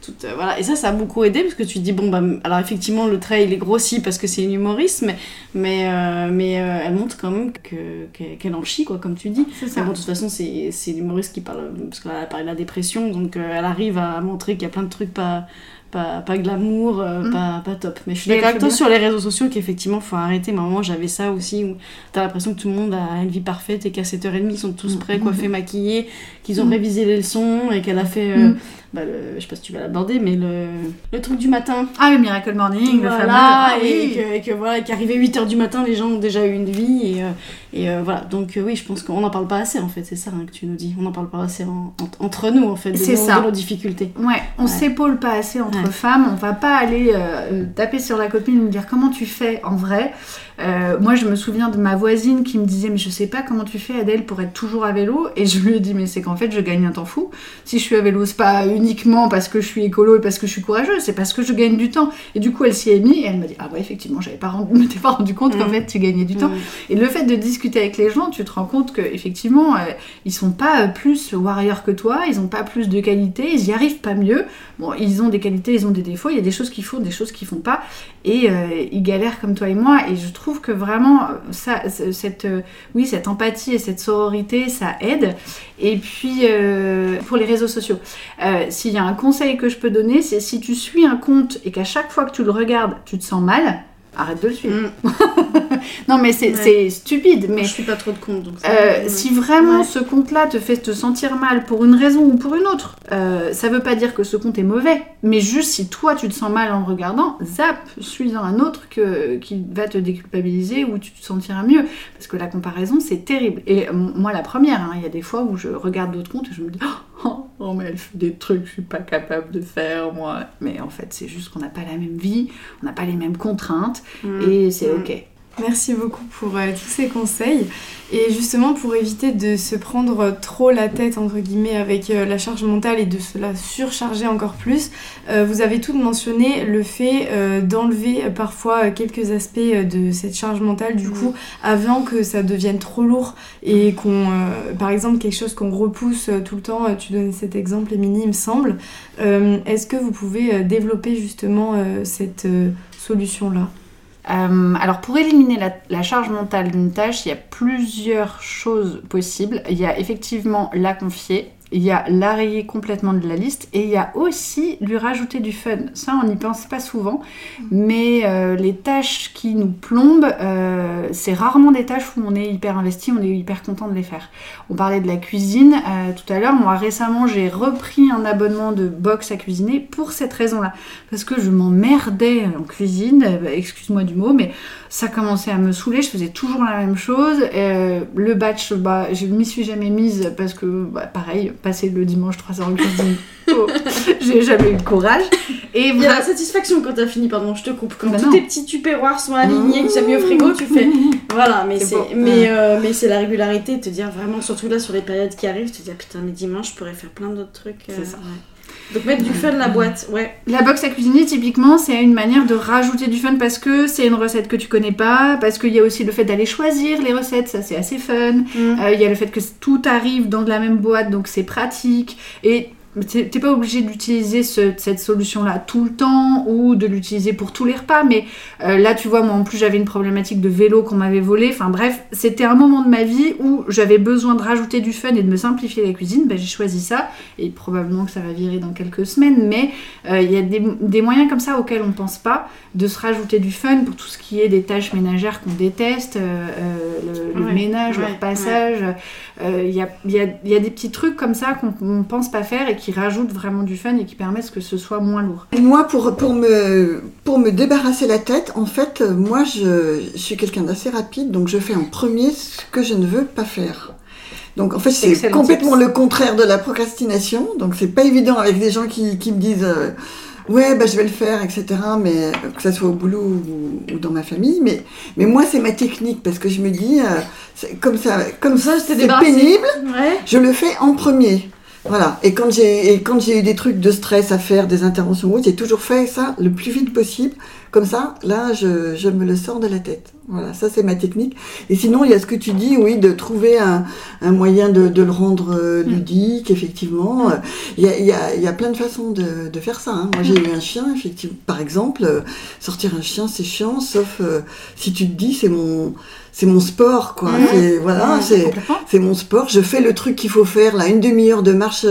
Euh, toute, euh, voilà. Et ça, ça a beaucoup aidé parce que tu te dis, bon, bah, alors effectivement, le trait il est grossi parce que c'est une humoriste, mais, mais, euh, mais euh, elle montre quand même que- que- qu'elle en chie, quoi, comme tu dis. Ça. Bon, de toute façon, c'est l'humoriste qui parle, parce qu'elle a parlé de la dépression, donc elle arrive à montrer qu'il y a plein de trucs pas, pas, pas glamour, Mm. pas, pas top. Mais je suis d'accord avec toi sur les réseaux sociaux qu'effectivement, faut arrêter. Mais à un moment, j'avais ça aussi, où t'as l'impression que tout le monde a une vie parfaite et qu'à 7h30, ils sont tous Mm. prêts, coiffés, maquillés, qu'ils ont Mm. révisé les leçons et qu'elle a fait, euh, Mm. bah, le- je sais pas si tu vas l'aborder, mais le, le truc du matin. Ah oui, Miracle Morning, le fameux. Voilà, Ah et, oui. que, et que voilà, qu'arrivé 8h du matin, les gens ont déjà eu une vie, et, euh, et euh, voilà. Donc euh, oui, je pense qu'on n'en parle pas assez, en fait, c'est ça hein, que tu nous dis. On n'en parle pas assez en- en- entre nous, en fait, de, C'est nos, ça. de nos difficultés. Ouais, on Ouais. s'épaule pas assez entre Ouais. femmes. On va pas aller taper sur la copine et me dire comment tu fais en vrai. Euh, moi, je me souviens de ma voisine qui me disait mais je sais pas comment tu fais Adèle pour être toujours à vélo. Et je lui ai dit mais c'est qu'en fait je gagne un temps fou. Si je suis à vélo, c'est pas uniquement parce que je suis écolo et parce que je suis courageuse, c'est parce que je gagne du temps. Et du coup, elle s'y est mise et elle m'a dit ah ouais effectivement, j'avais pas rendu, m'étais pas rendu compte qu'en Mhm. fait tu gagnais du temps. Mm. Et le fait de discuter avec les gens, tu te rends compte que effectivement, euh, ils sont pas euh, plus warriors que toi, ils ont pas plus de qualités, ils y arrivent pas mieux. Bon, ils ont des qualités, ils ont des défauts, il y a des choses qu'ils font, des choses qu'ils font pas, et euh, ils galèrent comme toi et moi. Et je trouve que vraiment, ça, cette, euh, oui, cette empathie et cette sororité, ça aide. Et puis, euh, pour les réseaux sociaux, euh, s'il y a un conseil que je peux donner, c'est si tu suis un compte et qu'à chaque fois que tu le regardes, tu te sens mal, arrête de le suivre. Mm. Non, mais c'est Ouais. stupide, mais Je suis pas trop de compte, donc ça- euh, ouais. si vraiment Ouais. ce compte-là te fait te sentir mal pour une raison ou pour une autre, euh, ça veut pas dire que ce compte est mauvais, mais juste si toi tu te sens mal en le regardant, zap, suis-en un autre que, qui va te déculpabiliser ou tu te sentiras mieux. Parce que la comparaison c'est terrible. Et moi la première, hein, il y a des fois où je regarde d'autres comptes et je me dis oh, oh, mais elle fait des trucs que je suis pas capable de faire moi. Mais en fait c'est juste qu'on n'a pas la même vie, on n'a pas les mêmes contraintes Mm. et c'est Mm. ok. Merci beaucoup pour euh, tous ces conseils. Et justement, pour éviter de se prendre trop la tête, entre guillemets, avec euh, la charge mentale et de se la surcharger encore plus, euh, vous avez toutes mentionné le fait d'enlever parfois quelques aspects de cette charge mentale, du coup, avant que ça devienne trop lourd et qu'on, par exemple, quelque chose qu'on repousse tout le temps, tu donnais cet exemple, Émilie, il me semble. Est-ce que vous pouvez développer justement cette solution-là? Euh, alors pour éliminer la, charge mentale d'une tâche, il y a plusieurs choses possibles. Il y a effectivement la confier, il y a l'arrayer complètement de la liste et il y a aussi lui rajouter du fun. Ça, on n'y pense pas souvent, mais euh, les tâches qui nous plombent, euh, c'est rarement des tâches où on est hyper investi, on est hyper content de les faire. On parlait de la cuisine euh, tout à l'heure. Moi, récemment, j'ai repris un abonnement de box à cuisiner pour cette raison-là. Parce que je m'emmerdais en cuisine, excuse-moi du mot, mais ça commençait à me saouler, je faisais toujours la même chose. le batch, bah, je m'y suis jamais mise parce que, bah, pareil, passer le dimanche 3 heures en cuisine. Oh, j'ai jamais eu le courage. Et il y a la satisfaction quand t'as fini, pardon, je te coupe. Quand bah tous tes petits tupperwares sont alignés, que tu as mis au frigo, tu fais. Voilà, mais c'est mais, euh, mais c'est la régularité, te dire vraiment, surtout là sur les périodes qui arrivent, te dire putain, mais dimanche, je pourrais faire plein d'autres trucs. c'est ça. Euh, donc mettre du fun la boîte, ouais. La box à cuisiner, typiquement, c'est une manière de rajouter du fun parce que c'est une recette que tu connais pas, parce qu'il y a aussi le fait d'aller choisir les recettes, ça c'est assez fun. Mm. Euh, il y a le fait que tout arrive dans la même boîte, donc c'est pratique. Et T'es pas obligé d'utiliser cette solution-là tout le temps ou de l'utiliser pour tous les repas, mais euh, là, tu vois, moi en plus j'avais une problématique de vélo qu'on m'avait volé. Enfin bref, c'était un moment de ma vie où j'avais besoin de rajouter du fun et de me simplifier la cuisine. Ben, j'ai choisi ça et probablement que ça va virer dans quelques semaines, mais euh, il y a des, moyens comme ça auxquels on pense pas de se rajouter du fun pour tout ce qui est des tâches ménagères qu'on déteste, euh, le, ménage, le repassage. Il y a, y, a, y, a, des petits trucs comme ça qu'on pense pas faire et qui rajoutent vraiment du fun et qui permettent que ce soit moins lourd. moi, pour, pour, me, pour me débarrasser la tête, en fait, moi, je, suis quelqu'un d'assez rapide, donc je fais en premier ce que je ne veux pas faire. Donc en fait, c'est complètement le contraire de la procrastination. Donc c'est pas évident avec des gens qui, qui me disent euh, ouais, bah, je vais le faire, etc. Mais que ça soit au boulot ou, dans ma famille. Mais, mais moi, c'est ma technique parce que je me dis, euh, comme ça, comme ça, c'est pénible. Je le fais en premier. Voilà. Et quand j'ai et quand j'ai eu des trucs de stress à faire, des interventions j'ai toujours fait ça le plus vite possible. Comme ça, là, je, je me le sors de la tête. Voilà, ça c'est ma technique. Et sinon, il y a ce que tu dis, oui, de trouver un, un moyen de, de, le rendre euh, mm. ludique, effectivement. Mm. Il y, a, il, y a, il y a plein de façons de, de faire ça. Hein. Moi, j'ai mm. eu un chien, effectivement. Par exemple, euh, sortir un chien, c'est chiant, sauf euh, si tu te dis, c'est mon c'est mon sport, quoi. Voilà, c'est mon sport. Je fais le truc qu'il faut faire, là, une demi-heure de marche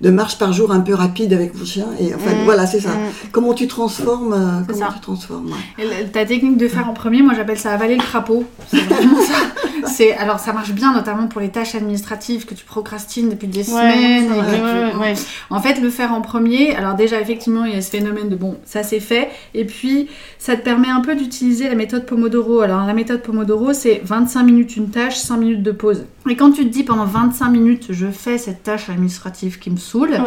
de marche par jour un peu rapide avec mon chien. Et enfin, mm. voilà, c'est ça. Mm. Comment tu transformes euh, Comment tu transformes Ta technique de faire en premier, moi j'appelle ça avaler le crapaud. C'est vraiment ça. C'est alors ça marche bien notamment pour les tâches administratives que tu procrastines depuis des semaines. En fait, le faire en premier. Alors déjà effectivement, il y a ce phénomène de bon, ça c'est fait. Et puis ça te permet un peu d'utiliser la méthode Pomodoro. Alors la méthode Pomodoro, c'est 25 minutes une tâche, 5 minutes de pause. Et quand tu te dis pendant 25 minutes, je fais cette tâche administrative qui me saoule,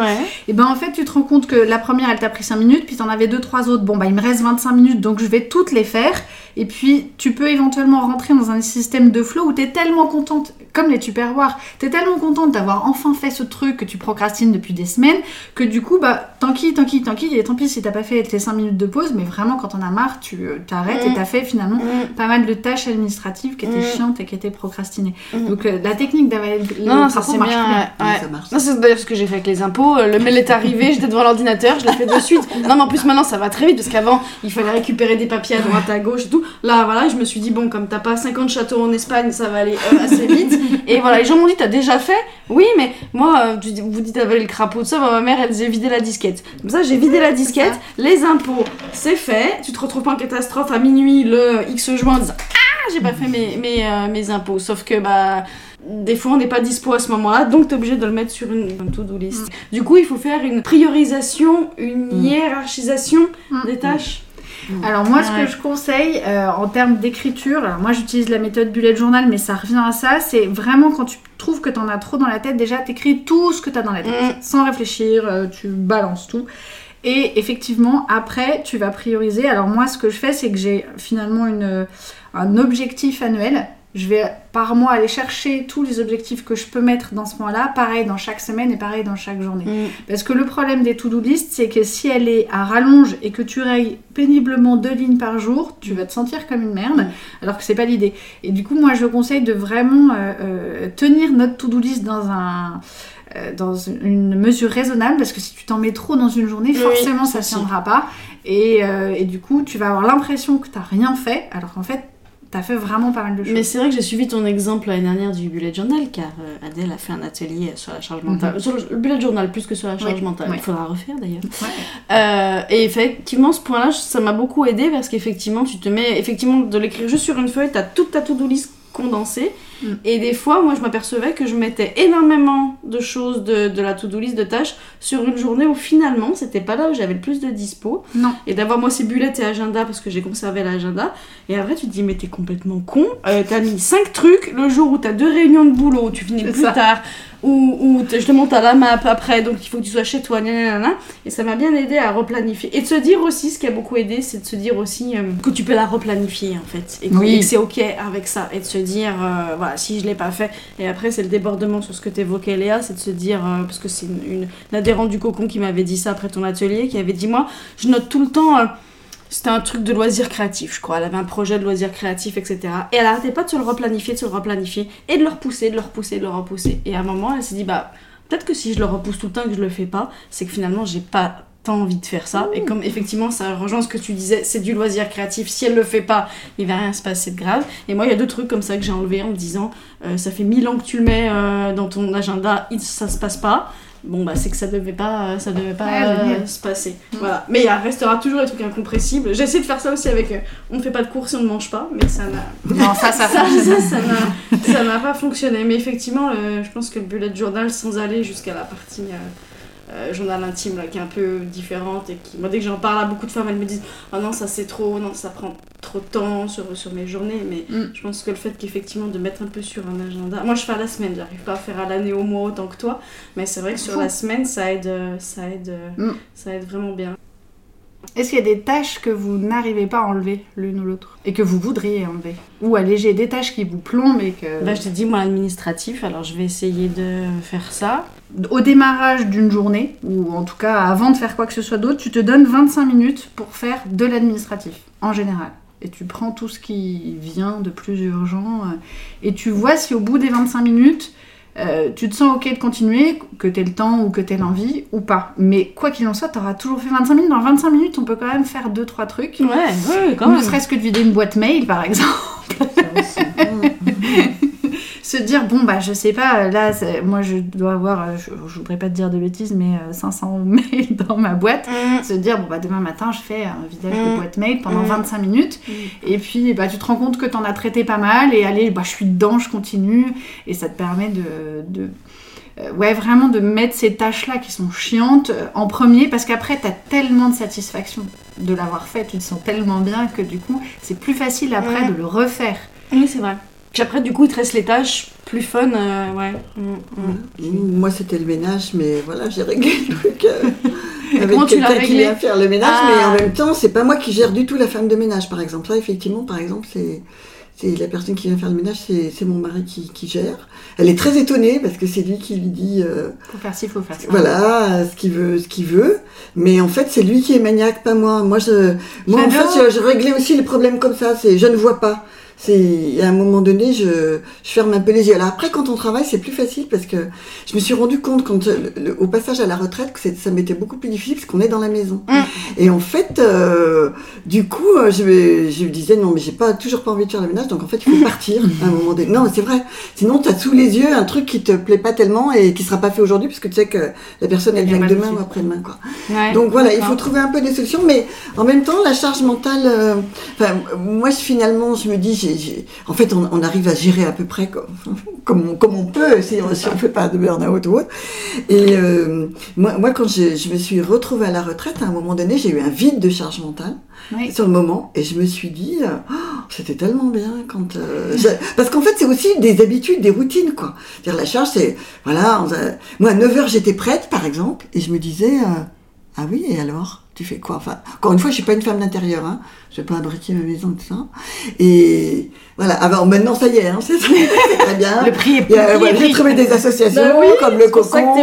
et ben en fait, tu te rends compte que la première, elle t'a pris 5 minutes, puis t'en avais deux, trois autres. Bon, bah il me reste 25 minutes, donc je vais toutes les faire. Et puis, tu peux éventuellement rentrer dans un système de flow où tu es tellement contente, comme les tupperwares, tu es tellement contente d'avoir enfin fait ce truc que tu procrastines depuis des semaines, que du coup, bah, tant pis, tant pis, tant pis, et tant pis si t'as pas fait tes 5 minutes de pause, mais vraiment, quand on a marre, tu euh, t'arrêtes et et t'as fait finalement mm. pas mal de tâches administratives qui étaient mm. chiantes et qui étaient procrastinées. Mm. Donc, euh, la technique d'avaler le non, ça, marche bien. Ça marche. Non, c'est d'ailleurs ce que j'ai fait avec les impôts. Euh, le mail est arrivé, j'étais devant l'ordinateur, je l'ai fait de suite. Non, mais en plus, maintenant, ça va très vite, parce qu'avant, il fallait récupérer des papiers à droite, à gauche et tout. Là, voilà, je me suis dit, bon, comme t'as pas 50 châteaux en Espagne, ça va aller euh, assez vite. et voilà, les gens m'ont dit, t'as déjà fait? Oui, mais moi, euh, vous dites avaler le crapaud, de ça, bah, ma mère, elle disait vider la disquette. Comme ça, j'ai vidé la disquette, les impôts, c'est fait. Tu te retrouves pas en catastrophe à minuit le X juin en disant, ah, j'ai pas fait mes, mes, euh, mes impôts. Sauf que, bah des fois on n'est pas dispo à ce moment-là, donc tu es obligé de le mettre sur une, to-do list. Mm. Du coup, il faut faire une priorisation, une mm. hiérarchisation mm. des tâches. Mm. Alors moi, ce que je conseille euh, en termes d'écriture, alors moi j'utilise la méthode bullet journal, mais ça revient à ça, c'est vraiment quand tu trouves que tu en as trop dans la tête, déjà t'écris tout ce que tu as dans la tête, mm. sans réfléchir, euh, tu balances tout. Et effectivement, après, tu vas prioriser. Alors moi, ce que je fais, c'est que j'ai finalement une, un objectif annuel. Je vais par mois aller chercher tous les objectifs que je peux mettre dans ce mois-là, pareil dans chaque semaine et pareil dans chaque journée. Mm. Parce que le problème des to-do list, c'est que si elle est à rallonge et que tu rayes péniblement deux lignes par jour, tu vas te sentir comme une merde, alors que c'est pas l'idée. Et du coup, moi, je conseille de vraiment euh, euh, tenir notre to-do list dans un euh, dans une mesure raisonnable parce que si tu t'en mets trop dans une journée, Oui, forcément ça ne tiendra pas et, et du coup tu vas avoir l'impression que tu rien fait alors qu'en fait tu as fait vraiment pas mal de choses. Mais c'est vrai que j'ai suivi ton exemple l'année dernière du bullet journal, car euh, Adèle a fait un atelier sur la charge mentale. Sur le, le bullet journal plus que sur la charge mentale. Il faudra refaire d'ailleurs. Ouais. Euh, et effectivement, ce point-là, ça m'a beaucoup aidé parce qu'effectivement, tu te mets effectivement de l'écrire juste sur une feuille, t'as toute ta to-do list condensée. Mm. Et des fois, moi, je m'apercevais que je mettais énormément de choses de, de la to-do list de tâches sur une journée où finalement, c'était pas là où j'avais le plus de dispo. Non. Et d'avoir moi ces bullets et agenda parce que j'ai conservé l'agenda. Et après, tu te dis, mais t'es complètement con. Euh, t'as mis 5 trucs le jour où t'as deux réunions de boulot, où tu finis plus ça. tard, t'es- justement t'as la map après, donc il faut que tu sois chez toi, nanana. Et ça m'a bien aidé à replanifier. Et de se dire aussi, ce qui a beaucoup aidé, c'est de se dire aussi euh, que tu peux la replanifier en fait. Et que, Oui. que c'est ok avec ça. Et de se dire, euh, voilà, si je l'ai pas fait. Et après, c'est le débordement sur ce que t'évoquais, Léa, c'est de se dire, euh, parce que c'est une adhérente du cocon qui m'avait dit ça après ton atelier, qui avait dit, moi, je note tout le temps. euh, c'était un truc de loisir créatif, je crois. Elle avait un projet de loisir créatif, etc. Et elle arrêtait pas de se le replanifier, de se le replanifier, et de le repousser, de le repousser, de le repousser. Et à un moment, elle s'est dit, bah, peut-être que si je le repousse tout le temps et que je le fais pas, c'est que finalement, j'ai pas envie de faire ça. Et comme effectivement, ça rejoint ce que tu disais, c'est du loisir créatif. Si elle le fait pas, il va rien se passer de grave. Et moi, il y a deux trucs comme ça que j'ai enlevé en me disant, euh, ça fait mille ans que tu le mets euh, dans ton agenda, il- ça se passe pas. Bon bah c'est que ça devait pas, ça devait pas Ouais, euh, se passer. Voilà. Mais il restera toujours des trucs incompressibles. J'essaie de faire ça aussi avec, euh, on ne fait pas de courses et on ne mange pas, mais ça n'a Non, ça, ça, ça, n'a- ça n'a pas fonctionné. Mais effectivement, je pense que le bullet journal, sans aller jusqu'à la partie euh, journal intime, là, qui est un peu différente, et qui, moi, dès que j'en parle à beaucoup de femmes, elles me disent Oh non, ça c'est trop, non, ça prend trop de temps sur, sur mes journées. Mais Mm. je pense que le fait qu'effectivement, de mettre un peu sur un agenda. Moi, je fais à la semaine, j'arrive pas à faire à l'année au mois autant que toi, mais c'est vrai que sur Fou. la semaine, ça aide, euh, ça aide, euh, Mm. ça aide vraiment bien. Est-ce qu'il y a des tâches que vous n'arrivez pas à enlever l'une ou l'autre et que vous voudriez enlever Ou alléger des tâches qui vous plombent et que... Bah, je t'ai dit, moi, administratif, alors je vais essayer de faire ça. Au démarrage d'une journée, ou en tout cas avant de faire quoi que ce soit d'autre, tu te donnes 25 minutes pour faire de l'administratif, en général. Et tu prends tout ce qui vient de plus urgent, euh, et tu vois si au bout des 25 minutes, euh, tu te sens ok de continuer, que t'aies le temps ou que t'aies l'envie, ou pas. Mais quoi qu'il en soit, t'auras toujours fait 25 minutes. Dans 25 minutes, on peut quand même faire 2-3 trucs. Ouais, ouais, quand ne même. serait-ce que de vider une boîte mail, par exemple. Se dire bon bah je sais pas là moi je dois avoir euh, je, je voudrais pas te dire de bêtises mais euh, 500 mails dans ma boîte Mm. se dire bon bah demain matin je fais un vidage de Mm. boîte mail pendant Mm. 25 minutes Mm. et puis bah tu te rends compte que t'en as traité pas mal et allez bah je suis dedans je continue et ça te permet de, de euh, ouais vraiment de mettre ces tâches là qui sont chiantes euh, en premier parce qu'après t'as tellement de satisfaction de l'avoir fait tu te sens tellement bien que du coup c'est plus facile après Ouais. de le refaire Oui, c'est vrai. Puis après, du coup, il te reste les tâches plus fun, euh, ouais. Mm, mm. Moi, c'était le ménage, mais voilà, j'ai réglé le truc euh, avec quelqu'un qui vient faire le ménage, Ah. mais en même temps, c'est pas moi qui gère du tout la femme de ménage, par exemple. Là, effectivement, par exemple, c'est c'est la personne qui vient faire le ménage, c'est mon mari qui, qui gère. Elle est très étonnée parce que c'est lui qui lui dit euh, faut faire ci faut faire ça voilà ce qu'il veut, ce qu'il veut. Mais en fait, c'est lui qui est maniaque, pas moi. Moi, je, moi en fait, je, je réglais aussi les problèmes comme ça. C'est je ne vois pas. C'est à un moment donné, je, je ferme un peu les yeux. Alors après, quand on travaille, c'est plus facile parce que je me suis rendu compte quand le- au passage à la retraite que ça m'était beaucoup plus difficile parce qu'on est dans la maison. Mm. Et en fait, euh, du coup, euh, je, me- je me disais non, mais j'ai pas toujours pas envie de faire le ménage, donc en fait, il faut partir à un moment donné. Non, mais c'est vrai. Sinon, tu as sous les yeux un truc qui te plaît pas tellement et qui sera pas fait aujourd'hui parce que tu sais que la personne elle vient demain ou après-demain quoi. Ouais, Donc voilà, il faut trouver un peu des solutions, mais en même temps, la charge mentale, euh, enfin, moi je- finalement, je me dis, j'ai- en fait, on, on arrive à gérer à peu près comme, comme, on, comme on peut, si on si on fait pas de burn-out ou autre. Et euh, moi, moi, quand je, je me suis retrouvée à la retraite, à un moment donné, j'ai eu un vide de charge mentale Oui. sur le moment, et je me suis dit, Oh, c'était tellement bien quand. euh, parce qu'en fait, c'est aussi des habitudes, des routines, quoi. C'est-à-dire la charge, c'est voilà, on a- moi à 9h j'étais prête, par exemple, et je me disais. euh, Ah oui, et alors? Tu fais quoi? Enfin, encore une fois, je suis pas une femme d'intérieur, hein. Je vais pas abriquer ma maison, tout ça. Et voilà. Alors maintenant, ça y est, hein, c'est très bien. Le prix est ouais, est J'ai trouvé des associations Bah oui, comme le Cocon,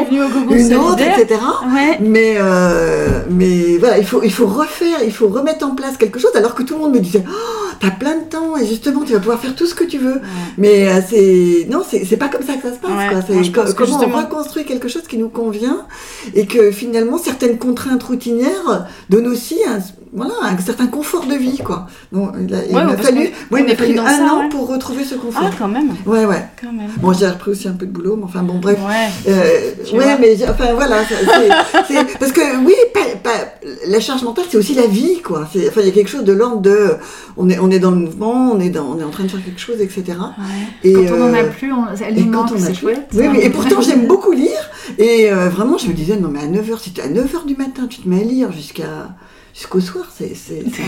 une autre, etc. Ouais. Mais, euh, mais voilà, il faut, il faut refaire, il faut remettre en place quelque chose, alors que tout le monde me disait, oh, t'as plein de temps, et justement, tu vas pouvoir faire tout ce que tu veux. Mais euh, c'est, non, c'est pas comme ça que ça se passe, quoi. moi, comment justement- on reconstruit quelque chose qui nous convient, et que finalement, certaines contraintes routinières donnent aussi un, voilà, un certain confort de vie, quoi. Il, a- il Ouais, parce fallu, moi, il m'a fallu un ça, an ouais. pour retrouver ce confort. Ah, quand même. Ouais, ouais. Quand même. Bon, j'ai repris aussi un peu de boulot, mais enfin, bon, bref. Ouais. Euh, ouais, mais enfin voilà, parce que oui, la charge mentale, c'est aussi la vie, quoi. Enfin, il y a quelque chose de l'ordre de, on est, on est dans le mouvement, on est dans, on est en train de faire quelque chose, etc. Et, Quand on en a euh, plus, on, elle et quand on a chouette. Oui, oui, et pourtant j'aime beaucoup lire. Et euh, vraiment, je me disais, non, mais à 9h, si tu à 9h du matin, tu te mets à lire jusqu'à jusqu'au soir, c'est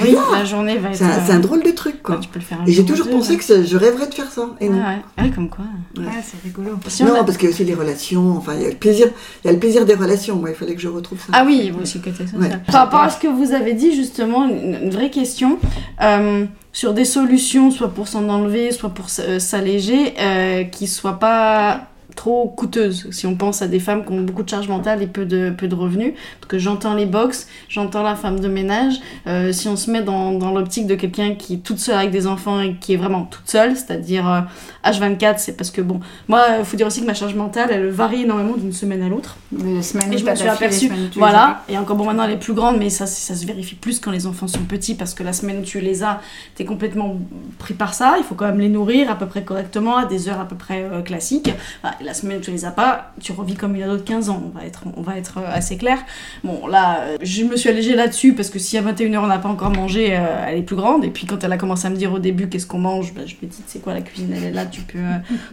Oui, la journée va être. C'est un, un drôle de truc, quoi. Tu peux le faire Et j'ai jour ou toujours pensé ouais. que je rêverais de faire ça. Et non. Ouais, ouais. Ouais, comme quoi. Ouais, c'est rigolo. Si non, a- parce qu'il y a aussi les relations. Enfin, il y a le plaisir. Il y a le plaisir des relations. Moi, il fallait que je retrouve ça. Ah oui, a aussi côté social. Par rapport à ce que vous avez dit, justement, une, vraie question euh, sur des solutions, soit pour s'en enlever, soit pour euh, s'alléger, euh, qui soient pas trop coûteuses. Si on pense à des femmes qui ont beaucoup de charge mentale et peu de, peu de revenus, parce que j'entends les box, j'entends la femme de ménage, euh, si on se met dans, dans l'optique de quelqu'un qui est toute seule avec des enfants et qui est vraiment toute seule, c'est-à-dire euh, H24, c'est parce que, bon, moi, il faut dire aussi que ma charge mentale, elle varie énormément d'une semaine à l'autre. Et je me suis aperçue, voilà, et encore bon maintenant elle est plus grande, mais ça, ça se vérifie plus quand les enfants sont petits parce que la semaine où tu les as, t'es complètement pris par ça. Il faut quand même les nourrir à peu près correctement, à des heures à peu près euh, classiques. La semaine où tu les as pas, tu revis comme une ado de 15 ans, on va être, on va être euh, assez clair. Bon, là, euh, je me suis allégée là-dessus parce que si à 21h on n'a pas encore mangé, euh, elle est plus grande. Et puis quand elle a commencé à me dire au début qu'est-ce qu'on mange, bah, je me dis, c'est quoi la cuisine, elle est là, tu peux.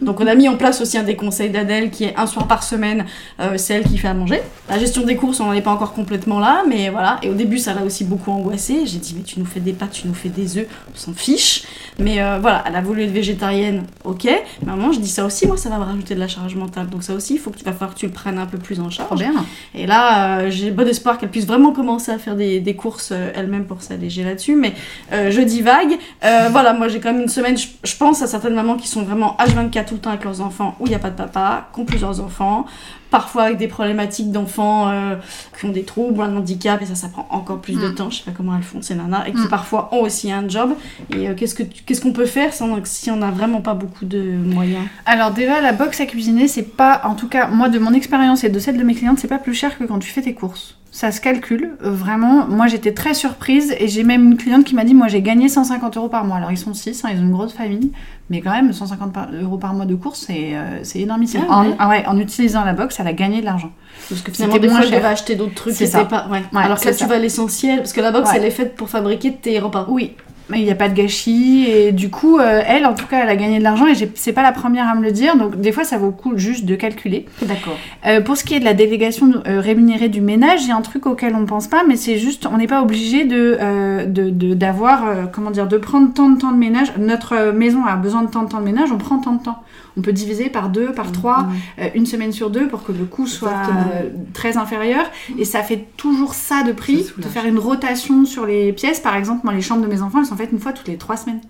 Donc on a mis en place aussi un des conseils d'Adèle qui est un soir par semaine, euh, c'est elle qui fait à manger. La gestion des courses, on n'en est pas encore complètement là, mais voilà. Et au début, ça l'a aussi beaucoup angoissée. J'ai dit, mais tu nous fais des pâtes, tu nous fais des œufs, on s'en fiche. Mais voilà, elle a voulu être végétarienne, ok. Maman, je dis ça aussi, moi, ça va me rajouter de la charge mentale. Donc ça aussi, il faut que tu vas falloir que tu le prennes un peu plus en charge. Bien. Et là, euh, j'ai bon espoir qu'elle puisse vraiment commencer à faire des, des courses euh, elle-même pour s'alléger là-dessus. Mais euh, je divague. Euh, voilà, moi j'ai quand même une semaine. Je, je pense à certaines mamans qui sont vraiment H24 tout le temps avec leurs enfants, où il n'y a pas de papa, qui ont plusieurs enfants, parfois avec des problématiques d'enfants euh, qui ont des troubles, un handicap, et ça, ça prend encore plus de Mm. temps. Je sais pas comment elles font ces nanas, et qui Mm. parfois ont aussi un job. Et euh, qu'est-ce que tu- qu'est-ce qu'on peut faire sans- si on n'a vraiment pas beaucoup de moyens? Alors déjà, la box à cuisiner, c'est pas, en tout cas, moi de mon expérience et de celle de mes clientes, c'est pas plus cher que quand tu fais tes courses. Ça se calcule, euh, vraiment. Moi, j'étais très surprise et j'ai même une cliente qui m'a dit, moi, j'ai gagné 150 euros par mois. Alors, ils sont 6, ils ont une grosse famille, mais quand même, 150 par- euros par mois de courses, c'est euh, c'est énormissime. Ah ouais. En, ah ouais, en utilisant la box, elle a gagné de l'argent. Parce que finalement, des fois, je cher. devais acheter d'autres trucs C'est ça. pas. Ouais. Alors que là, tu vas à l'essentiel, parce que la box, elle est faite pour fabriquer tes repas. Oui, il n'y a pas de gâchis et du coup, euh, elle, en tout cas, elle a gagné de l'argent et c'est pas la première à me le dire. Donc, des fois, ça vaut le coup juste de calculer. D'accord. Euh, pour ce qui est de la délégation euh, rémunérée du ménage, il y a un truc auquel on ne pense pas, mais c'est juste, on n'est pas obligé de d'avoir, comment dire, de prendre tant de temps de ménage. Notre maison a besoin de tant de temps de ménage, on prend tant de temps. On peut diviser par deux, par trois, euh, une semaine sur deux pour que le coût soit très inférieur. Et ça fait toujours ça de prix, Ça de faire une rotation sur les pièces. Par exemple, moi, les chambres de mes enfants, elles sont faites une fois toutes les trois semaines.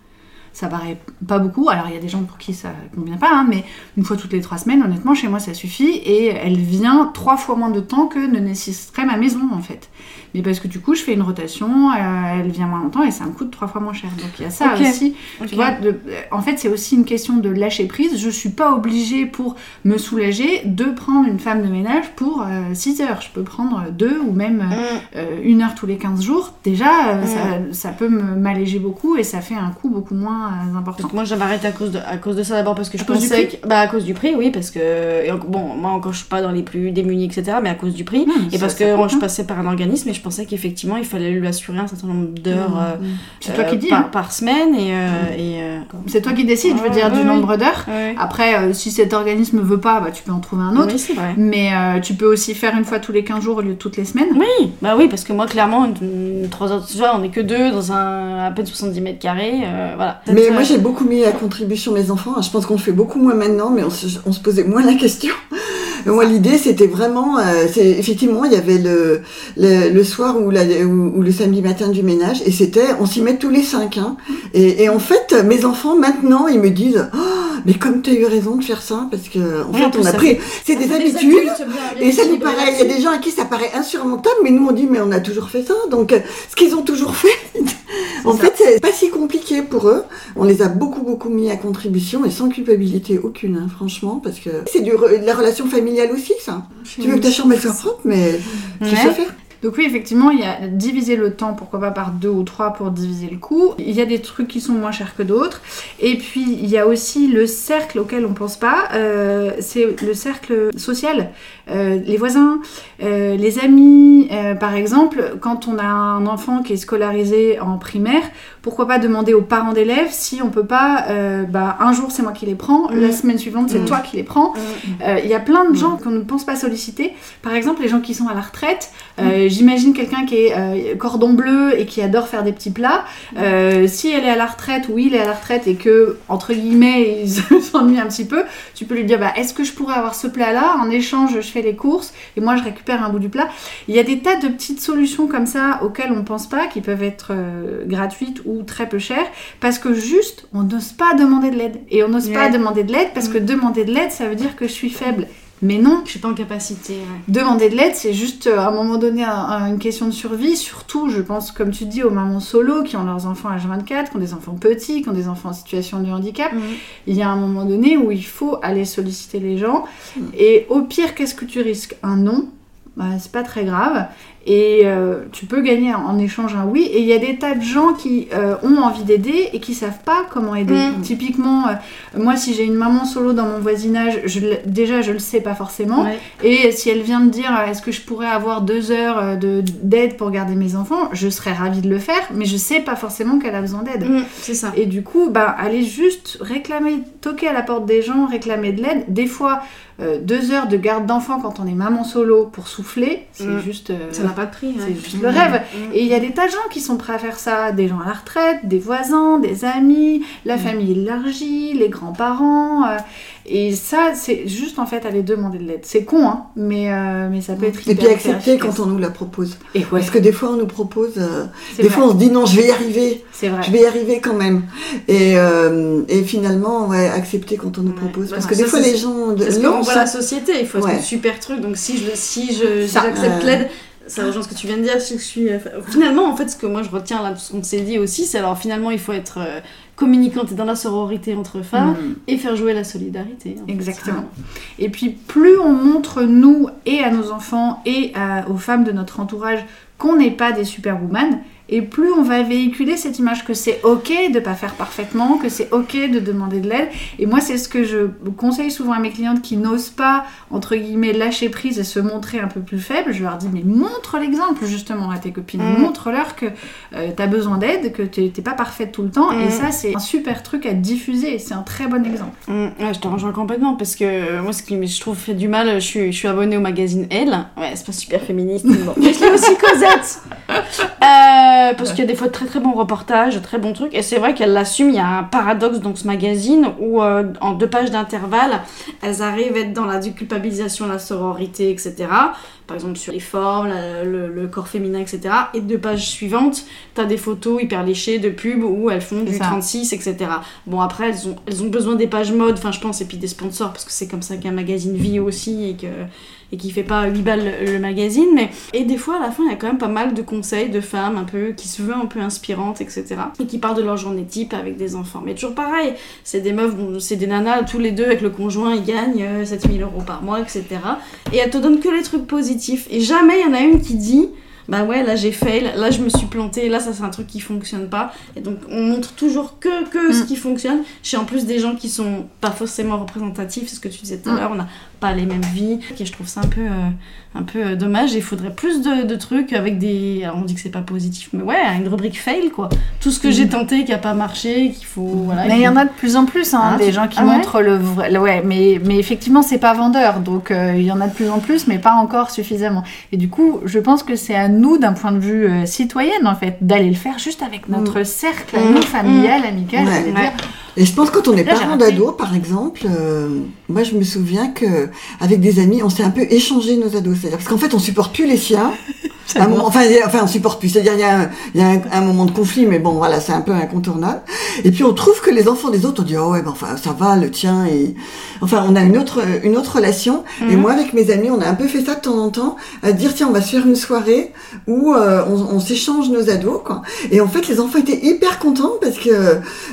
Ça paraît pas beaucoup. Alors, il y a des gens pour qui ça convient pas, hein, mais une fois toutes les trois semaines, honnêtement, chez moi, ça suffit. Et elle vient trois fois moins de temps que ne nécessiterait ma maison, en fait. Mais parce que du coup, je fais une rotation, euh, elle vient moins longtemps et ça me coûte trois fois moins cher. Donc, il y a ça aussi. Ok. Tu vois, de- en fait, c'est aussi une question de lâcher prise. Je suis pas obligée pour me soulager de prendre une femme de ménage pour 6 heures. Je peux prendre deux ou même euh, Mm. euh, une heure tous les 15 jours. Déjà, euh, Mm. ça, ça peut m'alléger beaucoup et ça fait un coût beaucoup moins euh, important. Donc moi j'avais arrêté à cause de, à cause de ça d'abord parce que je À pensais que bah à cause du prix oui parce que et bon moi encore je suis pas dans les plus démunis etc mais à cause du prix Non, et ça- parce que coûte, je hein. passais par un organisme et je pensais qu'effectivement il fallait lui assurer un certain nombre d'heures euh, C'est toi euh, qui dis. par, hein. par semaine et, euh, et euh, C'est toi qui décides, je veux dire, ouais, du nombre d'heures. ouais. Après, euh, si cet organisme veut pas, bah, tu peux en trouver un autre. oui c'est vrai Mais euh, tu peux aussi faire une fois tous les 15 jours au lieu de toutes les semaines. oui bah oui parce que moi clairement une- une- trois heures tu vois on est que deux dans un à peine 70 mètres carrés euh, voilà Mais moi euh, j'ai beaucoup mis à contribution mes enfants. Je pense qu'on le fait beaucoup moins maintenant, mais on se, on se posait moins la question. Moi, l'idée, c'était vraiment, euh, c'est effectivement, il y avait le le, le soir ou, la, ou, ou le samedi matin du ménage, et c'était, on s'y met tous les cinq. Hein. Et, et en fait, mes enfants maintenant, ils me disent, oh, mais comme tu as eu raison de faire ça, parce que en Oui, fait, on a pris, c'est des habitudes. Et ça nous paraît, il y a des gens à qui ça paraît insurmontable, mais nous on dit mais on a toujours fait ça. Donc euh, ce qu'ils ont toujours fait, en ça. fait c'est pas si compliqué pour eux. On les a beaucoup beaucoup mis à contribution et sans culpabilité aucune, hein, franchement, parce que c'est de la relation familiale aussi ça. Tu veux que ta chambre elle soit propre, mais tu sais faire? Donc oui, effectivement, il y a diviser le temps, pourquoi pas par deux ou trois pour diviser le coût. Il y a des trucs qui sont moins chers que d'autres. Et puis, il y a aussi le cercle auquel on pense pas, euh, c'est le cercle social. Euh, les voisins, euh, les amis, par exemple, quand on a un enfant qui est scolarisé en primaire, pourquoi pas demander aux parents d'élèves si on peut pas, bah, un jour c'est moi qui les prends, la Mm. semaine suivante c'est Mm. toi qui les prends. Euh, Il y a plein de gens qu'on ne pense pas solliciter. Par exemple, les gens qui sont à la retraite. J'imagine quelqu'un qui est euh, cordon bleu et qui adore faire des petits plats. Euh, si elle est à la retraite ou il est à la retraite et que, entre guillemets, il s'ennuie un petit peu, tu peux lui dire bah, est-ce que je pourrais avoir ce plat-là? En échange, je fais les courses et moi je récupère un bout du plat. Il y a des tas de petites solutions comme ça auxquelles on ne pense pas, qui peuvent être euh, gratuites ou très peu chères, parce que juste, on n'ose pas demander de l'aide. Et on n'ose pas demander de l'aide parce que demander de l'aide, ça veut dire que je suis faible. Mais non, Je suis pas en capacité. ouais. Demander de l'aide, c'est juste euh, à un moment donné un- un- une question de survie. Surtout, je pense, comme tu dis, aux mamans solo qui ont leurs enfants à 24, qui ont des enfants petits, qui ont des enfants en situation de handicap. Il y a un moment donné où il faut aller solliciter les gens. Et au pire, qu'est-ce que tu risques? Un non? Bah, c'est pas très grave. Et euh, tu peux gagner en, échange un oui. Et il y a des tas de gens qui euh, ont envie d'aider et qui savent pas comment aider. Mm. Typiquement, euh, moi, si j'ai une maman solo dans mon voisinage, je, déjà, je le sais pas forcément. Ouais. Et si elle vient me dire est-ce que je pourrais avoir deux heures de- d'aide pour garder mes enfants, je serais ravie de le faire, mais je sais pas forcément qu'elle a besoin d'aide. Mm, c'est ça. Et du coup, bah, aller juste réclamer, toquer à la porte des gens, réclamer de l'aide. Des fois, deux heures de garde d'enfants quand on est maman solo pour souffler, c'est Mm. juste, Ça pas de prix. c'est ouais. juste le rêve. Mm. Et il y a des tas de gens qui sont prêts à faire ça, des gens à la retraite, des voisins, des amis, la Mm. famille élargie, les grands-parents. euh, et ça, c'est juste en fait aller demander de l'aide. C'est con, hein, mais, euh, mais ça peut être Et hyper, puis hyper accepter quand on nous la propose. Et ouais, Parce que des fois on nous propose, euh, c'est des vrai. fois on se dit non je vais y arriver, C'est vrai. je vais y arriver quand même. Et, et finalement ouais, accepter quand on nous propose. Parce que ça, des fois c'est- les gens de- C'est ce non, qu'on voit la société, il faut être Ouais. un super truc. Donc si je si je si j'accepte l'aide, ça rejoint ce que tu viens de dire. Si je suis euh, finalement en fait ce que moi je retiens là de ce qu'on s'est dit aussi, c'est alors finalement il faut être euh, communicante et dans la sororité entre femmes Mm. et faire jouer la solidarité. fait. Exactement. Et puis plus on montre nous et à nos enfants et à- aux femmes de notre entourage qu'on n'est pas des superwoman, et plus on va véhiculer cette image que c'est ok de pas faire parfaitement, que c'est ok de demander de l'aide. Et moi c'est ce que je conseille souvent à mes clientes qui n'osent pas entre guillemets lâcher prise et se montrer un peu plus faibles. Je leur dis mais montre l'exemple justement à tes copines, Mm. montre-leur que tu as besoin d'aide, que t'es t'es pas parfaite tout le temps. Mm. Et ça c'est un super truc à diffuser. C'est un très bon exemple. Mm, je te rejoins complètement parce que euh, moi, ce qui je trouve fait du mal, je suis, je suis abonnée au magazine Elle. Ouais, c'est pas super féministe, mais bon. Mais je l'ai aussi Cosette. Euh, parce qu'il y a des fois de très très bons reportages, de très bons trucs. Et c'est vrai qu'elle l'assume. Il y a un paradoxe dans ce magazine où, euh, en deux pages d'intervalle, elles arrivent à être dans la déculpabilisation, la sororité, etc. Par exemple sur les formes, la- le, le corps féminin, etc. Et deux pages suivantes, t'as des photos hyper léchées de pubs où elles font du ça. 36, etc. Bon, après, elles ont, elles ont besoin des pages mode, enfin, je pense, et puis des sponsors, parce que c'est comme ça qu'un magazine vit aussi et que et qui fait pas 8 balles le, le magazine. Mais... Et des fois, à la fin, il y a quand même pas mal de conseils de femmes un peu qui se veulent un peu inspirantes, etc. Et qui parlent de leur journée type avec des enfants. Mais toujours pareil, c'est des meufs, bon, c'est des nanas, tous les deux avec le conjoint, ils gagnent euh, 7000 euros par mois, etc. Et elles te donnent que les trucs positifs. Et jamais il y en a une qui dit. Bah ouais, là j'ai fail, là je me suis plantée, là ça c'est un truc qui fonctionne pas. Et donc on montre toujours que, que ce Mm. qui fonctionne. Chez en plus des gens qui sont pas forcément représentatifs, c'est ce que tu disais tout à Mm. l'heure, on pas les mêmes vies. Et je trouve ça un peu, euh, un peu euh, dommage. Il faudrait plus de, de trucs avec des. Alors on dit que c'est pas positif, mais ouais, une rubrique fail quoi. Tout ce que j'ai tenté qui a pas marché, qu'il faut. Voilà, Mais il y en a de plus en plus, hein, Ah, des gens qui ah ouais montrent le vrai. ouais, mais, mais effectivement, c'est pas vendeur, donc euh, il y en a de plus en plus, mais pas encore suffisamment. Et du coup, je pense que c'est à nous, d'un point de vue euh, citoyenne, en fait, d'aller le faire juste avec notre cercle, Mm. nous, familial, amical, Ouais. d'aller Ouais. dire Et je pense quand on est parent d'ado, par exemple, euh, moi je me souviens que avec des amis, on s'est un peu échangé nos ados. C'est-à-dire parce qu'en fait, on supporte plus les siens. Un moment, enfin, enfin, on supporte plus. C'est-à-dire, il y a, un, il y a un, un moment de conflit, mais bon, voilà, c'est un peu incontournable. Et puis, on trouve que les enfants des autres, on dit, oh ouais, ben, enfin, ça va, le tien. Et... Enfin, on a une autre, une autre relation. Et Mhm. moi, avec mes amis, on a un peu fait ça de temps en temps, à dire, tiens, on va se faire une soirée où euh, on, on s'échange nos ados, quoi. Et en fait, les enfants étaient hyper contents parce que,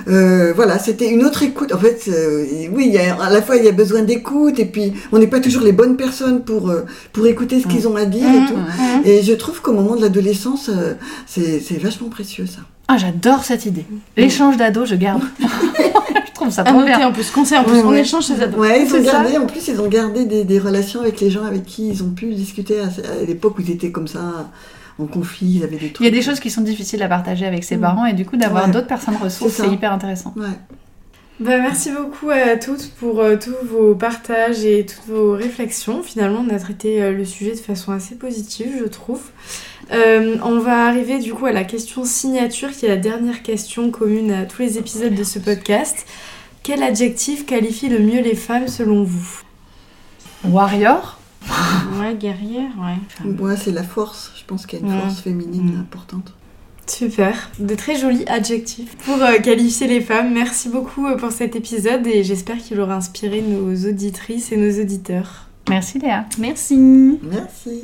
euh, voilà, c'était une autre écoute. En fait, euh, oui, il y a, à la fois, il y a besoin d'écoute, et puis, on n'est pas toujours les bonnes personnes pour, euh, pour écouter ce qu'ils ont à dire et Mhm. tout. Mhm. Et je trouve qu'au moment de l'adolescence, euh, c'est vachement précieux ça. Ah, j'adore cette idée. L'échange d'ados, je garde. je trouve ça trop noter bien. en plus, conseil en plus, Ouais, on ouais. échange ces ados. Ouais, ils ont ça. gardé, en plus, ils ont gardé des, des relations avec les gens avec qui ils ont pu discuter à, à l'époque où ils étaient comme ça, en conflit, ils avaient des trucs. Il y a des choses qui sont difficiles à partager avec ses Mhm. parents et du coup d'avoir Ouais. d'autres personnes ressources, C'est hyper intéressant. Ouais. Bah, merci beaucoup à toutes pour euh, tous vos partages et toutes vos réflexions. Finalement, on a traité euh, le sujet de façon assez positive, je trouve. Euh, on va arriver du coup à la question signature, qui est la dernière question commune à tous les épisodes de ce podcast. Quel adjectif qualifie le mieux les femmes selon vous? Warrior? Ouais, guerrière, ouais. Moi, c'est la force. Je pense qu'il y a une Ouais. force féminine Mm. importante. Super, de très jolis adjectifs pour euh, qualifier les femmes. Merci beaucoup euh, pour cet épisode et j'espère qu'il aura inspiré nos auditrices et nos auditeurs. Merci Léa. Merci. Merci.